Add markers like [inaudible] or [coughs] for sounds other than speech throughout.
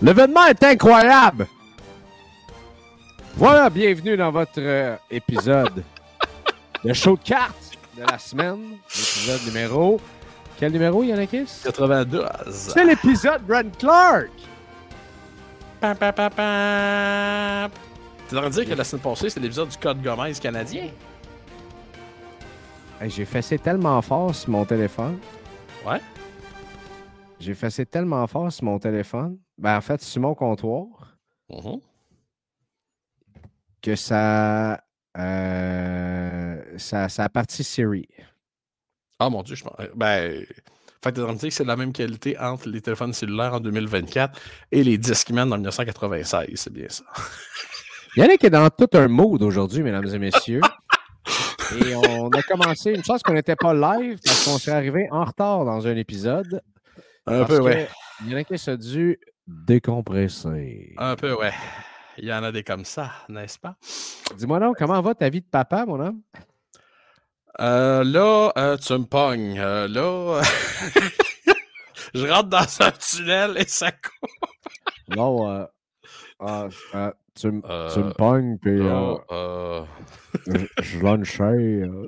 L'événement est incroyable! Voilà, bienvenue dans votre euh, épisode [laughs] de show de cartes de la semaine. L'épisode numéro. Quel numéro, Yannakis? 82. C'est l'épisode Brent Clark! Pam, pam, pam, pam. Tu devrais dire que la semaine passée, c'est l'épisode du Code Gomez canadien. Hey, J'ai fessé tellement fort sur mon téléphone. Ouais. J'ai fessé tellement fort sur mon téléphone. Ben, en fait, sur mon comptoir, Mhm. que ça. euh, ça, ça a parti Siri. Ah mon dieu, je pense. Ben. Fait que me dire que c'est la même qualité entre les téléphones cellulaires en 2024 et les Discman en 1996. C'est bien ça. [laughs] Yannick est dans tout un mood aujourd'hui, mesdames et messieurs. Et on a commencé, une chance qu'on n'était pas live parce qu'on s'est arrivé en retard dans un épisode. Un parce peu, ouais. que Yannick a dû décompresser. Un peu, ouais. Il y en a des comme ça, n'est-ce pas? Dis-moi donc, comment va ta vie de papa, mon homme? Euh, là, euh, tu me pognes. Euh, là, [laughs] je rentre dans un tunnel et ça coupe. Non, euh, ah, euh, tu, me pognes, puis je, lunchais. [laughs]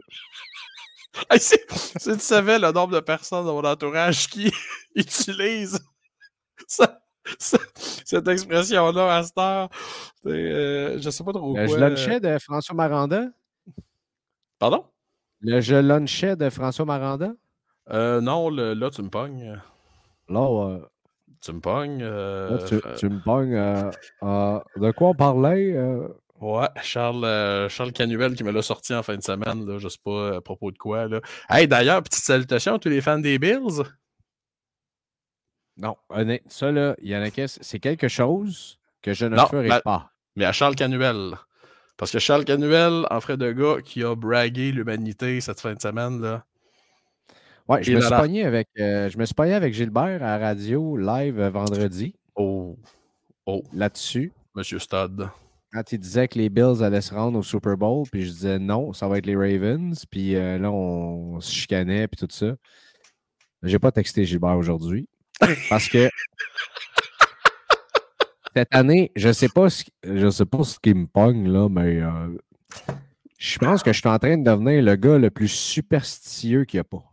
Hey, si, tu savais le nombre de personnes dans mon entourage qui [laughs] utilisent ça- cette expression-là à cette heure, euh, je sais pas trop Le je lunchais de François Maranda? Pardon? Le je lunchais de François Maranda? Euh, non, le- là, tu me pognes. Là, Tu me pognes. euh, là, tu, euh, tu me pognes. de quoi on parlait? Ouais, Charles, euh, Charles Canuel qui me l'a sorti en fin de semaine, là, je sais pas à propos de quoi. Là. Hey, d'ailleurs, petite salutation à tous les fans des Bills. Non, honnête, ça, là, Yannick, c'est quelque chose que je ne Non, ferai pas. mais à Charles Canuel. Parce que Charles Canuel, en frère de gars, qui a bragué l'humanité cette fin de semaine, là. Ouais, je Et me, suis pogné avec, euh, je me suis pogné avec Gilbert à radio live euh, vendredi Oh, là-dessus. Monsieur Stud. Quand il disait que les Bills allaient se rendre au Super Bowl, puis je disais non, ça va être les Ravens. Puis euh, là, on se chicanait, puis tout ça. J'ai pas texté Gilbert aujourd'hui. Parce que cette année, je sais pas ce, qui- je sais pas ce qui me pogne, là, mais euh, je pense que je suis en train de devenir le gars le plus superstitieux qu'il n'y a pas.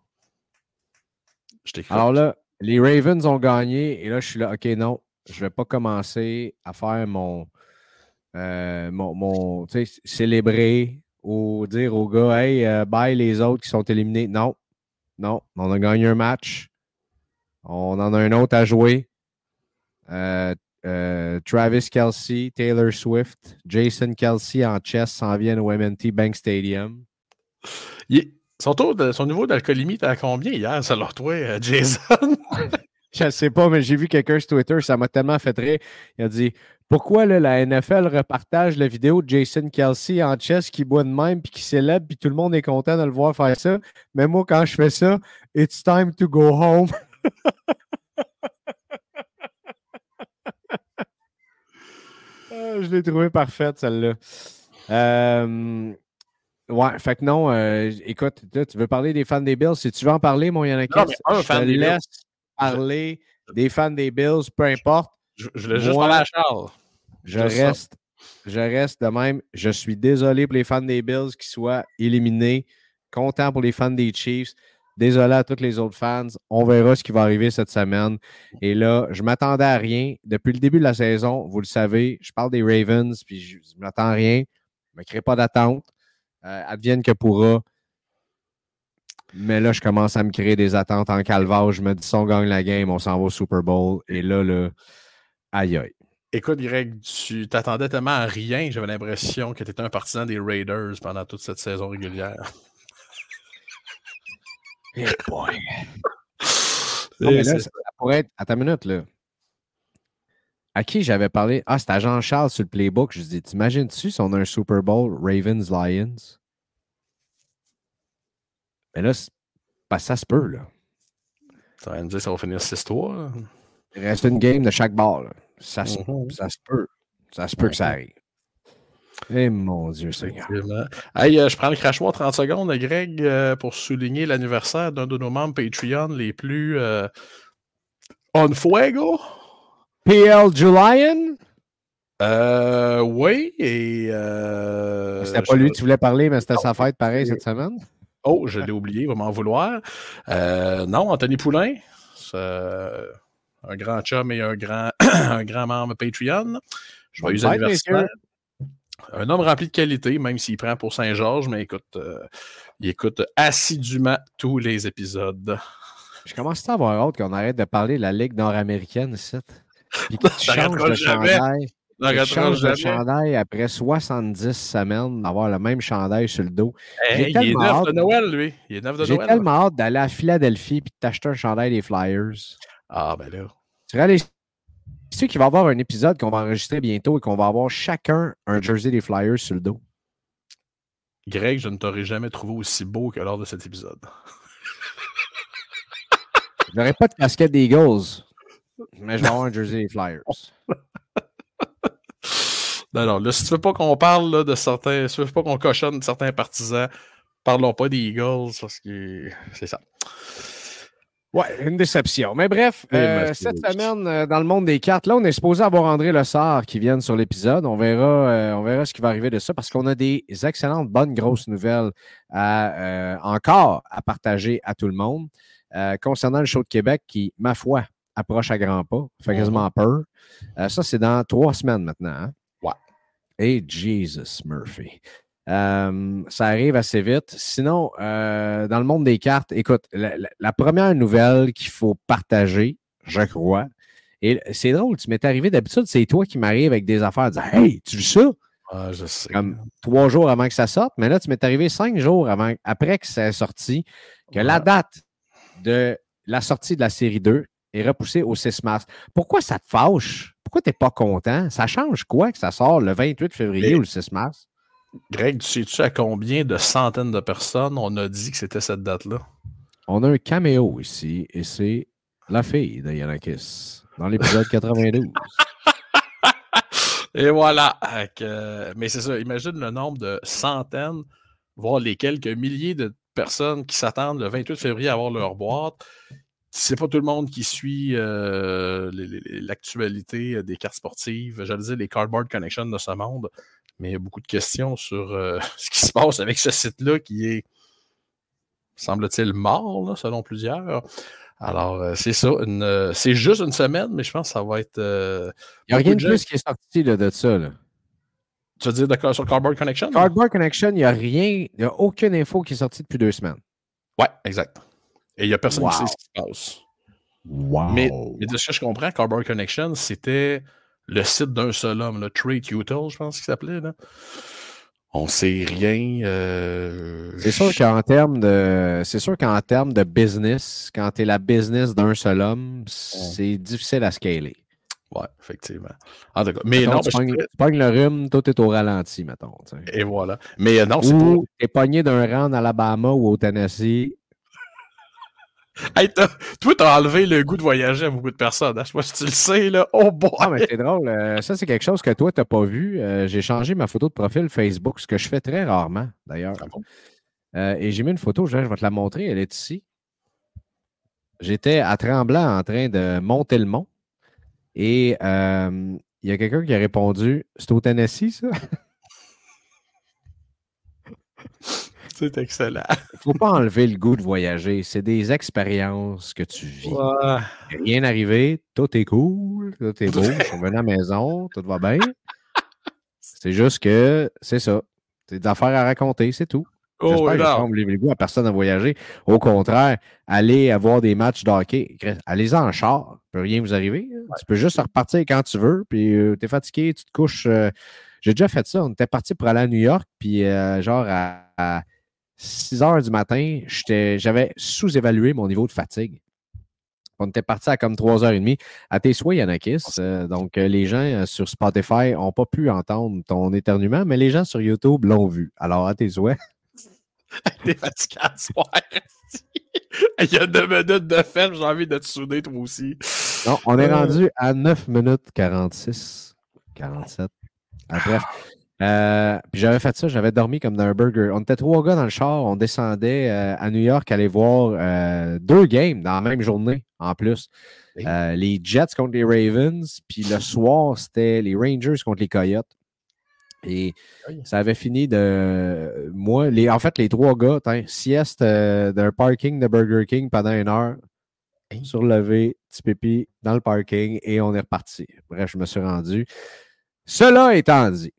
Je. Alors là, les Ravens ont gagné et là, je suis là, OK, non, je vais pas commencer à faire mon, euh, mon, célébrer ou dire aux gars, hey, euh, bye les autres qui sont éliminés. Non, non, on a gagné un match. On en a un autre à jouer. Euh, euh, Travis Kelsey, Taylor Swift, Jason Kelsey en chess s'en viennent au MNT Bank Stadium. Il son, taux de- son niveau d'alcoolémie était à combien hier, selon toi, euh, Jason? [laughs] Je ne sais pas, mais j'ai vu quelqu'un sur Twitter, ça m'a tellement fait rire. Il a dit Pourquoi là, la NFL repartage la vidéo de Jason Kelsey en chess qui boit de même puis qui célèbre, puis tout le monde est content de le voir faire ça? Mais moi, quand je fais ça, it's time to go home. [laughs] Ah, je l'ai trouvé parfaite, celle-là. Euh, ouais, fait que non, euh, écoute, tu veux parler des fans des Bills? Si tu veux en parler, mon Yannick, je fan te des Bills. laisse parler des fans des Bills, peu importe. Je, je voulais juste Moi- parler à Charles. Je reste, je reste de même. Je suis désolé pour les fans des Bills qui soient éliminés. Content pour les fans des Chiefs. Désolé à tous les autres fans. On verra ce qui va arriver cette semaine. Et là, je m'attendais à rien. Depuis le début de la saison, vous le savez, je parle des Ravens, puis je ne m'attends à rien. Je ne me crée pas d'attente. Euh, advienne que pourra. Mais là, je commence à me créer des attentes en calvaire. Je me dis, si on gagne la game, on s'en va au Super Bowl. Et là, là, aïe aïe. Écoute, Greg, tu t'attendais tellement à rien, j'avais l'impression que tu étais un partisan des Raiders pendant toute cette saison régulière. [laughs] Non, mais là, C'est- ça pourrait être. Attends une minute, là. À qui j'avais parlé? Ah, c'était à Jean-Charles sur le playbook. Je dis, t'imagines-tu si on a un Super Bowl Ravens-Lions? Mais là, ça se peut, là. Ça va me dire que ça va finir 6-3. là. Il reste une game de chaque bord, là. Ça, se, Mhm. ça se peut. Ça se peut que ça arrive. Eh mon Dieu Seigneur. Hey, euh, je prends le crachoir 30 secondes, Greg, euh, pour souligner l'anniversaire d'un de nos membres Patreon les plus euh, on fuego. PL Julian? Euh, oui, et. C'était pas lui que tu voulais parler, mais c'était sa fête pareil cette semaine. Oh, je l'ai oublié, il va m'en vouloir. Non, Anthony Poulain, c'est, un grand chum et un grand, [clears throat] un grand membre Patreon. Joyeux anniversaire. messieurs. Un homme rempli de qualité, même s'il prend pour Saint-Georges, mais écoute, euh, il écoute assidûment tous les épisodes. Je commence à avoir hâte qu'on arrête de parler de la Ligue nord-américaine ici. Puis que [laughs] tu changes jamais. chandail. Tu changes de jamais. chandail après 70 semaines d'avoir le même chandail sur le dos. Hey, J'ai il est neuf de Noël, lui. Il est neuf de J'ai Noël. tellement hâte d'aller à Philadelphie et de t'acheter un chandail des Flyers. Ah, ben là. Tu réalises tu qu'il va y avoir un épisode qu'on va enregistrer bientôt et qu'on va avoir chacun un jersey des Flyers sur le dos. Greg, je ne t'aurais jamais trouvé aussi beau que lors de cet épisode. [laughs] Je n'aurai pas de casquette des Eagles, mais je vais avoir un jersey des Flyers. [laughs] Non, non, là, si tu veux pas qu'on parle là, de certains, si tu veux pas qu'on cochonne certains partisans, parlons pas des Eagles parce que c'est ça. Ouais, une déception. Mais bref, Eh, euh, cette semaine, euh, dans le monde des cartes, là, on est supposé avoir André Lessard qui vienne sur l'épisode. On verra, euh, on verra ce qui va arriver de ça parce qu'on a des excellentes, bonnes, grosses nouvelles à, encore à partager à tout le monde. Concernant le show de Québec qui, ma foi, approche à grands pas, fait Mhm. quasiment peur. Ça, c'est dans trois semaines maintenant. hein? Ouais. Et Jesus Murphy. Euh, ça arrive assez vite. Sinon, euh, dans le monde des cartes, écoute, la, la- la première nouvelle qu'il faut partager, je crois, et c'est drôle, tu m'es arrivé d'habitude, c'est toi qui m'arrive avec des affaires, dire Hey, tu veux ça? Ah, je sais. Comme trois jours avant que ça sorte, mais là, tu m'es arrivé cinq jours avant, après que ça est sorti, que la date de la sortie de la série 2 est repoussée au 6 mars. Pourquoi ça te fâche? Pourquoi tu n'es pas content? Ça change quoi que ça sort le 28 février Mais- ou le 6 mars? Greg, tu sais-tu à combien de centaines de personnes on a dit que c'était cette date-là? On a un caméo ici et c'est la fille de Yanakis dans l'épisode 92. [laughs] Et voilà. Euh, mais c'est ça, imagine le nombre de centaines, voire les quelques milliers de personnes qui s'attendent le 28 février à avoir leur boîte. C'est pas tout le monde qui suit euh, l'actualité des cartes sportives, j'allais dire les Cardboard Connection de ce monde, mais il y a beaucoup de questions sur euh, [laughs] ce qui se passe avec ce site-là qui est, semble-t-il, mort, là, selon plusieurs. Alors, euh, c'est ça. euh, c'est juste une semaine, mais je pense que ça va être. Il n'y a rien de plus qui est sorti là, de ça. là. Tu veux dire de- sur Cardboard Connection? Cardboard Connection, il n'y a rien, il n'y a aucune info qui est sortie depuis deux semaines. Ouais, exact. Et il n'y a personne qui sait ce qui se passe. Wow. Mais, mais de ce que je comprends, Cardboard Connection, c'était le site d'un seul homme, le Trade Util, je pense qu'il s'appelait. Là. On sait rien. euh, C'est sûr qu'en termes de c'est sûr qu'en termes de business, quand tu es la business d'un seul homme, c'est difficile à scaler. Ouais, effectivement. En tout cas, mais Mettons, non, tu, pognes, le rhume, tout est au ralenti, mettons. et voilà. Mais euh, non, c'est pas. Ou tu es pogné d'un rang en Alabama ou au Tennessee. [laughs] Hey, t'as- toi, t'as enlevé le goût de voyager à beaucoup de personnes. Hein? Je sais pas si tu le sais, là. Oh boy! Ah, mais c'est drôle. euh, ça, c'est quelque chose que toi, tu n'as pas vu. Euh, j'ai changé ma photo de profil Facebook, ce que je fais très rarement, d'ailleurs. Ah bon? Euh, et j'ai mis une photo, je vais te la montrer, elle est ici. J'étais à Tremblant en train de monter le mont. Et il y a quelqu'un qui a répondu C'est au Tennessee, ça C'est excellent. Il [laughs] ne faut pas enlever le goût de voyager. C'est des expériences que tu vis. Rien arrivé, tout est cool, tout est beau. Je suis revenu à la maison, tout va bien. C'est juste que c'est ça. C'est des affaires à raconter, c'est tout. Oh, J'espère que je le goût à personne à voyager. Au contraire, allez avoir des matchs de hockey. Allez-y en char. Il ne peut rien vous arriver. hein. Tu peux juste repartir quand tu veux. Puis tu es fatigué, tu te couches. euh, J'ai déjà fait ça. On était parti pour aller à New York. Puis euh, genre à, à 6 heures du matin, j'étais- j'avais sous-évalué mon niveau de fatigue. On était parti à comme 3h30. À tes souhaits, Yanakis. Euh, donc, euh, les gens euh, sur Spotify n'ont pas pu entendre ton éternuement, mais les gens sur YouTube l'ont vu. Alors, à tes souhaits. [laughs] T'es fatigué à soir. Il y a deux minutes de ferme, j'ai envie de te souder toi aussi. Non, on est rendu à 9 minutes 46, 47. Ah, bref. Euh, puis j'avais fait ça, j'avais dormi comme dans un burger. On était trois gars dans le char, on descendait euh, à New York, aller voir euh, deux games dans la même journée en plus. les Jets contre les Ravens, puis le soir, c'était les Rangers contre les Coyotes. Et ça avait fini de. Moi, les, en fait, les trois gars, sieste d'un parking de Burger King pendant une heure, surlevé, petit pépi dans le parking et on est reparti. Bref, je me suis rendu. Cela étant dit,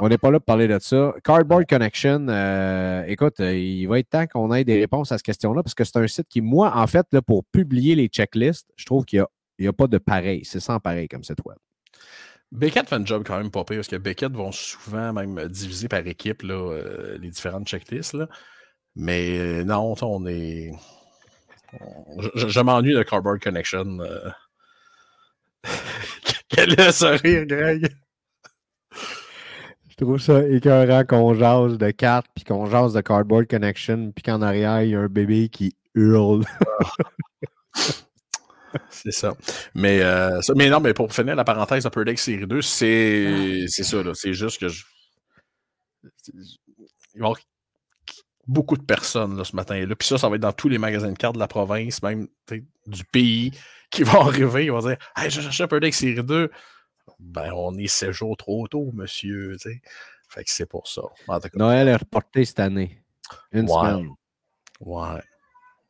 on n'est pas là pour parler de ça. Cardboard Connection, euh, écoute, euh, il va être temps qu'on ait des réponses à cette question-là parce que c'est un site qui, moi, en fait, là, pour publier les checklists, je trouve qu'il n'y a, pas de pareil. C'est sans pareil comme site web. Beckett fait un job quand même pas pire parce que Beckett vont souvent même diviser par équipe là, euh, les différentes checklists. Là. Mais non, on est. Je, m'ennuie de Cardboard Connection. [laughs] Quel est ce rire, Greg? Je trouve ça écœurant qu'on jase de cartes, puis qu'on jase de Cardboard Connection, puis qu'en arrière, il y a un bébé qui hurle. [laughs] c'est ça. Mais, euh, mais non, mais pour finir la parenthèse Upper Deck Série 2, c'est ça. C'est juste que je... il va y avoir beaucoup de personnes là, ce matin-là. Puis ça, ça va être dans tous les magasins de cartes de la province, même du pays, qui vont [laughs] arriver. Ils vont dire Hey, je cherche Upper Deck Série 2 ben, on est 16 jours trop tôt, monsieur. Fait que c'est pour ça. Noël est reporté cette année. Une semaine. Ouais.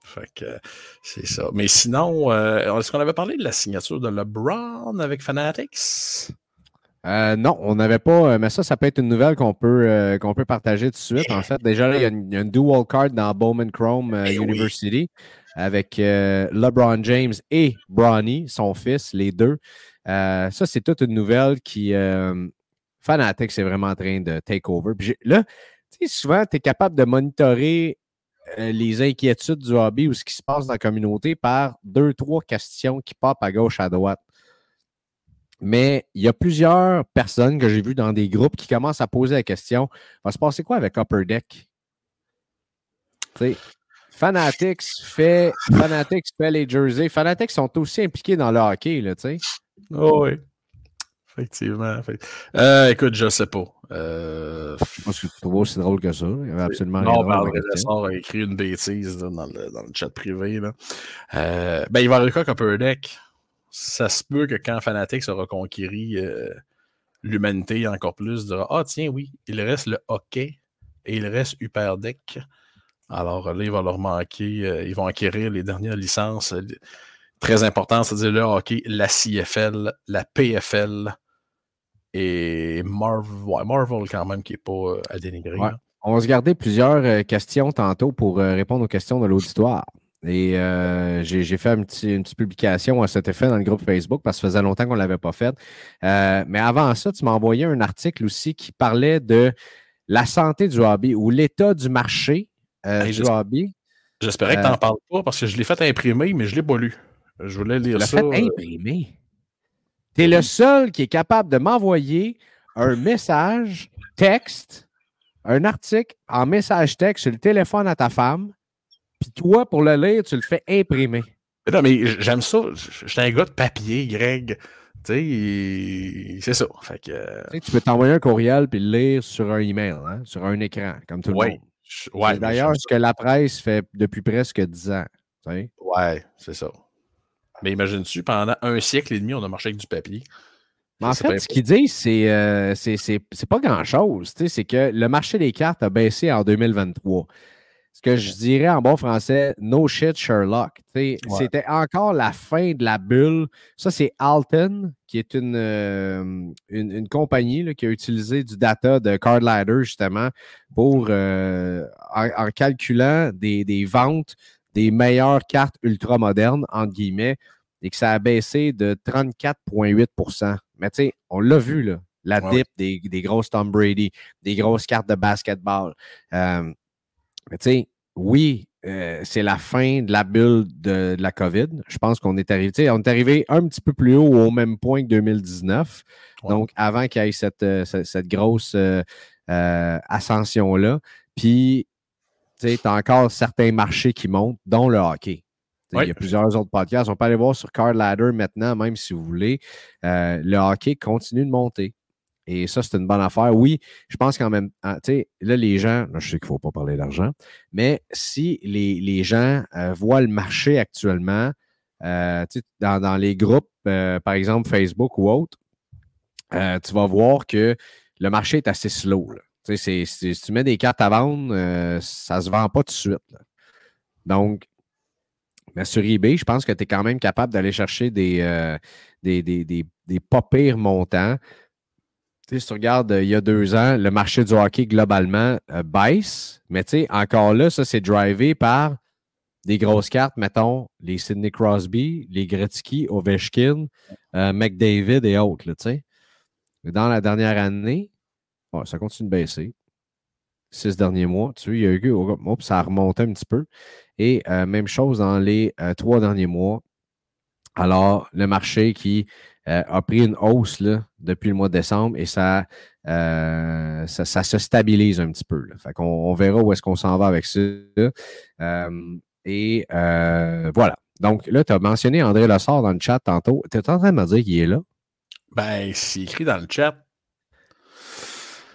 Fait que c'est ça. Mais sinon, euh, est-ce qu'on avait parlé de la signature de LeBron avec Fanatics? Euh, non, on n'avait pas, euh, mais ça, ça peut être une nouvelle qu'on peut, qu'on peut partager tout de suite. En fait, déjà, il y, a une, dual card dans Bowman Chrome ben University avec LeBron James et Bronny, son fils, les deux. Euh, ça, c'est toute une nouvelle qui. Euh, Fanatec, c'est vraiment en train de take over. là, tu sais, souvent, tu es capable de monitorer euh, les inquiétudes du hobby ou ce qui se passe dans la communauté par deux, trois questions qui popent à gauche, à droite. Mais il y a plusieurs personnes que j'ai vues dans des groupes qui commencent à poser la question va se passer quoi avec Upper Deck? Fanatics fait, Fanatics fait les jerseys. Fanatics sont aussi impliqués dans le hockey, là, tu sais. Oh oui. Effectivement. Euh, écoute, je sais pas. Euh... Je pense que tu trouves aussi drôle que ça. Il y avait absolument non, rien. Non, a écrit une bêtise dans, le, dans, le, chat privé. Là. Euh, ben, il va y avoir quoi Upper Deck? Ça se peut que quand Fanatics aura conquéri euh, l'humanité encore plus, dira Ah, tiens, oui, il reste le hockey et il reste Upper Deck. Alors là, il va leur manquer, euh, ils vont acquérir les dernières licences très important, c'est-à-dire le hockey, la CFL, la PFL et Marvel, Marvel quand même qui n'est pas euh, à dénigrer. On va se garder plusieurs euh, questions tantôt pour euh, répondre aux questions de l'auditoire. Et j'ai fait une petite publication à cet effet dans le groupe Facebook parce que ça faisait longtemps qu'on ne l'avait pas fait. mais avant ça, tu m'as envoyé un article aussi qui parlait de la santé du hobby ou l'état du marché du hobby. J'espérais que tu n'en parles pas parce que je l'ai fait imprimer, mais je ne l'ai pas lu. Je voulais lire ça. fait euh, imprimer. Tu es le seul qui est capable de m'envoyer un message texte, un article en message texte sur le téléphone à ta femme, puis toi, pour le lire, tu le fais imprimer. non, mais j'aime ça. Je suis un gars de papier, Greg. Tu sais, c'est ça. Fait que... Tu peux t'envoyer un courriel puis le lire sur un email, hein, sur un écran, comme tout le monde. Ouais, D'ailleurs, ce que la presse fait depuis presque 10 ans. Oui, Ouais, c'est ça. Mais imagine-tu, pendant un siècle et demi, on a marché avec du papier. Mais en fait, ce qu'ils disent, c'est euh, c'est pas grand-chose. C'est que le marché des cartes a baissé en 2023. Ce que je dirais en bon français, no shit Sherlock. C'était encore la fin de la bulle. Ça, c'est Alton, qui est une, euh, une, compagnie qui a utilisé du data de Card Ladder, justement, pour, euh, en, calculant des, des ventes des meilleures cartes ultra modernes, entre guillemets, et que ça a baissé de 34,8% Mais tu sais, on l'a vu, là, la dip des, des, grosses Tom Brady, des grosses cartes de basketball. Euh, tu sais, oui, euh, c'est la fin de la bulle de, la COVID. Je pense qu'on est arrivé, on est arrivé un petit peu plus haut au même point que 2019. Donc, avant qu'il y ait cette, euh, cette, grosse ascension-là. Puis, tu as encore certains marchés qui montent, dont le hockey. Il y a plusieurs autres podcasts. On peut aller voir sur Card Ladder maintenant, même si vous voulez. le hockey continue de monter. Et ça, c'est une bonne affaire. Oui, je pense qu'en même tu sais, là, les gens, je sais qu'il ne faut pas parler d'argent, mais si les, gens euh, voient le marché actuellement, euh, dans, dans, les groupes, euh, par exemple Facebook ou autre, tu vas voir que le marché est assez slow. Si tu mets des cartes à vendre, ça ne se vend pas tout de suite. Donc, sur eBay, je pense que tu es quand même capable d'aller chercher des, des, des, des, pas pires montants si tu regardes euh, il y a deux ans, le marché du hockey globalement euh, baisse, mais encore là, ça, c'est drivé par des grosses cartes, mettons, les Sidney Crosby, les Gretzky, Ovechkin, euh, McDavid et autres. Dans la dernière année, ça continue de baisser. Six derniers mois, tu il y a eu, ça a remonté un petit peu. Et même chose dans les trois derniers mois. Alors, le marché qui a pris une hausse là, depuis le mois de décembre et ça, euh, ça, se stabilise un petit peu. Fait qu'on, on verra où est-ce qu'on s'en va avec ça. Euh, et voilà. Donc là, tu as mentionné André Lessard dans le chat tantôt. Tu es en train de me dire qu'il est là? Ben, c'est écrit dans le chat.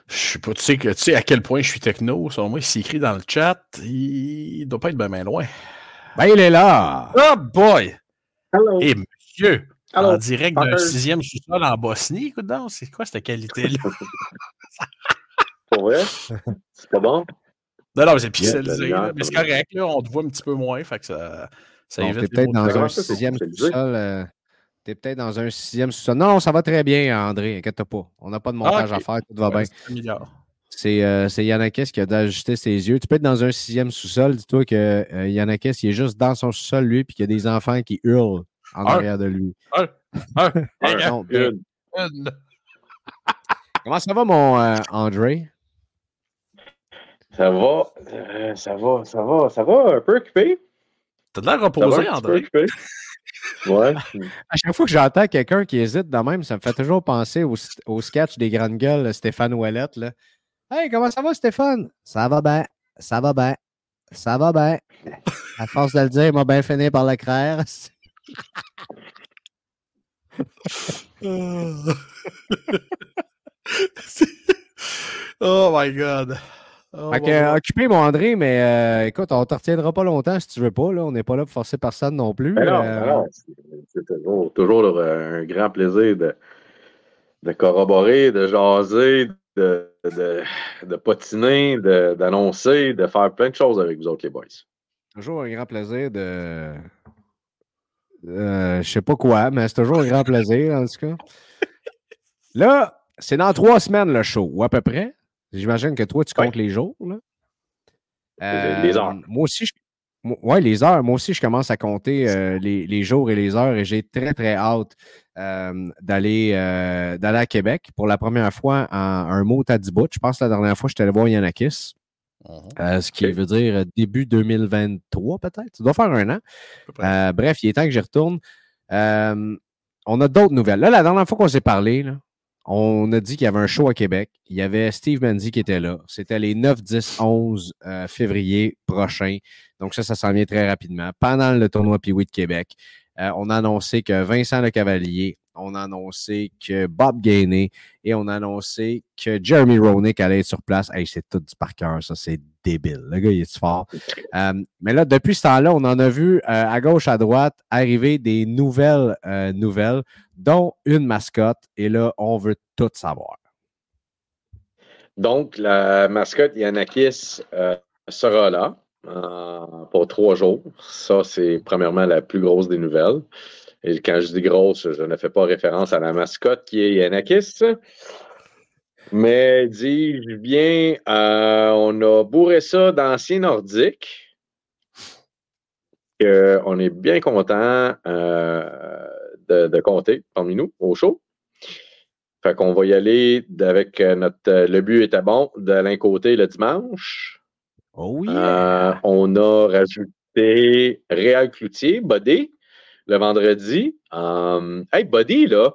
Je sais pas, tu sais, que, tu sais à quel point je suis techno. Sur moi, c'est écrit dans le chat, il, doit pas être bien, loin. Ben, il est là! Oh boy! Hello. Et monsieur! En direct d'un sixième sous-sol en Bosnie. Écoute donc, c'est quoi cette qualité-là? [laughs] Pour vrai? C'est pas bon? Non, non, c'est pixelisé. mais c'est correct, là, on te voit un petit peu moins. Fait que ça, ça évite. peut-être dans un sixième sous-sol. Euh, T'es peut-être dans un sixième sous-sol. Non, ça va très bien, André. Inquiète pas. On n'a pas de ah, montage à faire. Tout va bien. C'est euh, qui a d'ajouster ses yeux. Tu peux être dans un sixième sous-sol. Dis-toi que euh, il est juste dans son sous-sol, lui, puis qu'il y a des enfants qui hurlent en arrière de lui. [laughs] Comment ça va, mon euh, André? Ça va, euh, ça va, ça va, ça va un peu occupé. T'as de l'air reposé, André. Ouais. [laughs] à chaque fois que j'entends quelqu'un qui hésite de même, ça me fait toujours penser au, au sketch des grandes gueules, Stéphane Ouellette. Là. Hey, comment ça va, Stéphane? Ça va bien, ça va bien, ça va bien. À force de le dire, il m'a bien fini par le craire. [laughs] [laughs] oh my God. Oh occupé, mon André, mais euh, écoute, on ne te retiendra pas longtemps si tu veux pas. Là. On n'est pas là pour forcer personne non plus. Ben euh. non, c'est toujours, toujours, un grand plaisir de, de corroborer, de jaser, de, de, de potiner, d'annoncer, de, faire plein de choses avec vous autres, les boys. Toujours un grand plaisir de, euh, je sais pas quoi, mais c'est toujours un grand plaisir, en tout cas. Là, c'est dans trois semaines le show, ou à peu près. J'imagine que toi, tu comptes les jours. Là. les heures. Euh, moi aussi, je... Oui, les heures. Moi aussi, je commence à compter euh, les, jours et les heures et j'ai très, très hâte d'aller à Québec pour la première fois en un mot à 10 Je pense que la dernière fois, je suis allé voir Yanakis. Mhm. Euh, ce qui veut dire euh, début 2023, peut-être? Ça doit faire un an. Euh, bref, il est temps que j'y retourne. on a d'autres nouvelles. Là, la dernière fois qu'on s'est parlé, on a dit qu'il y avait un show à Québec. Il y avait Steve Mendy qui était là. C'était les 9, 10, 11 février prochain. Donc, ça, ça s'en vient très rapidement. Pendant le tournoi Piwi de Québec, on a annoncé que Vincent Le Cavalier on a annoncé que Bob Gainey et on a annoncé que Jeremy Roenick allait être sur place. C'est tout du par cœur, ça, c'est débile. Le gars, il est fort. Euh, mais là, depuis ce temps-là, on en a vu euh, à gauche, à droite arriver des nouvelles euh, nouvelles, dont une mascotte. Et là, on veut tout savoir. Donc, la mascotte Yanakis sera là pour trois jours. Ça, c'est premièrement la plus grosse des nouvelles. Et quand je dis grosse, je ne fais pas référence à la mascotte qui est Yanakis. Mais dis-je bien, euh, on a bourré ça d'anciens nordiques. on est bien content euh, de, compter parmi nous au show. Fait qu'on va y aller avec notre. Le but était bon de l'un côté le dimanche. Oh Euh, yeah! on a rajouté Réal Cloutier, Buddy, le vendredi. Um, hey, Buddy, là,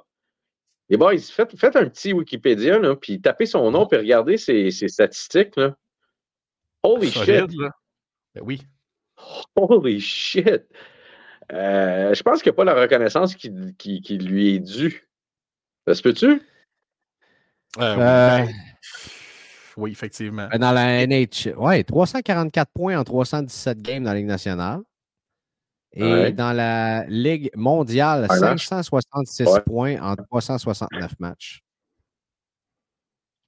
les boys, faites, faites un petit Wikipédia, là, puis tapez son nom, puis regardez ses, ses statistiques. Là. Holy Solide, shit! là. Ben oui. Holy shit! Euh, je pense qu'il n'y a pas la reconnaissance qui, qui- qui lui est due. Ça se peut-tu? Euh, oui, Euh, oui, effectivement. Ben, Dans la NH, ouais, 344 points en 317 games dans la Ligue nationale. Et Ouais. dans la Ligue mondiale, Ouais, là. 566 Ouais. points en 369 matchs.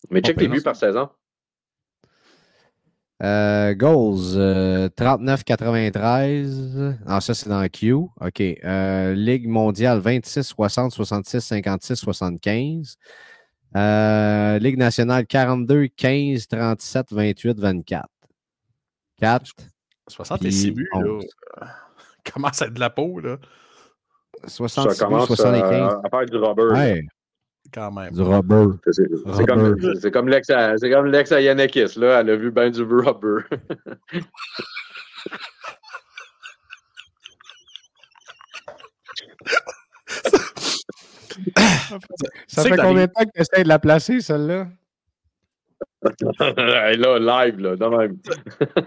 Mais check les buts par saison. Euh, goals, euh, 39-93. Ah, ça, c'est dans Q. OK. Euh, Ligue mondiale, 26, 60, 66, 56, 75. Euh, Ligue nationale, 42, 15, 37, 28, 24. 4, 66 puis buts, là. 11. Commence à être de la peau, là, 66, Ça commence 75. euh, à faire du rubber. Ouais, quand même. du rubber. C'est comme, c'est- comme l'ex à, c'est comme l'ex à Yannickis, là. Elle a vu ben du rubber. [laughs] Ça sais fait combien de temps que tu essaies de la placer, celle-là? Là, live, là, de même.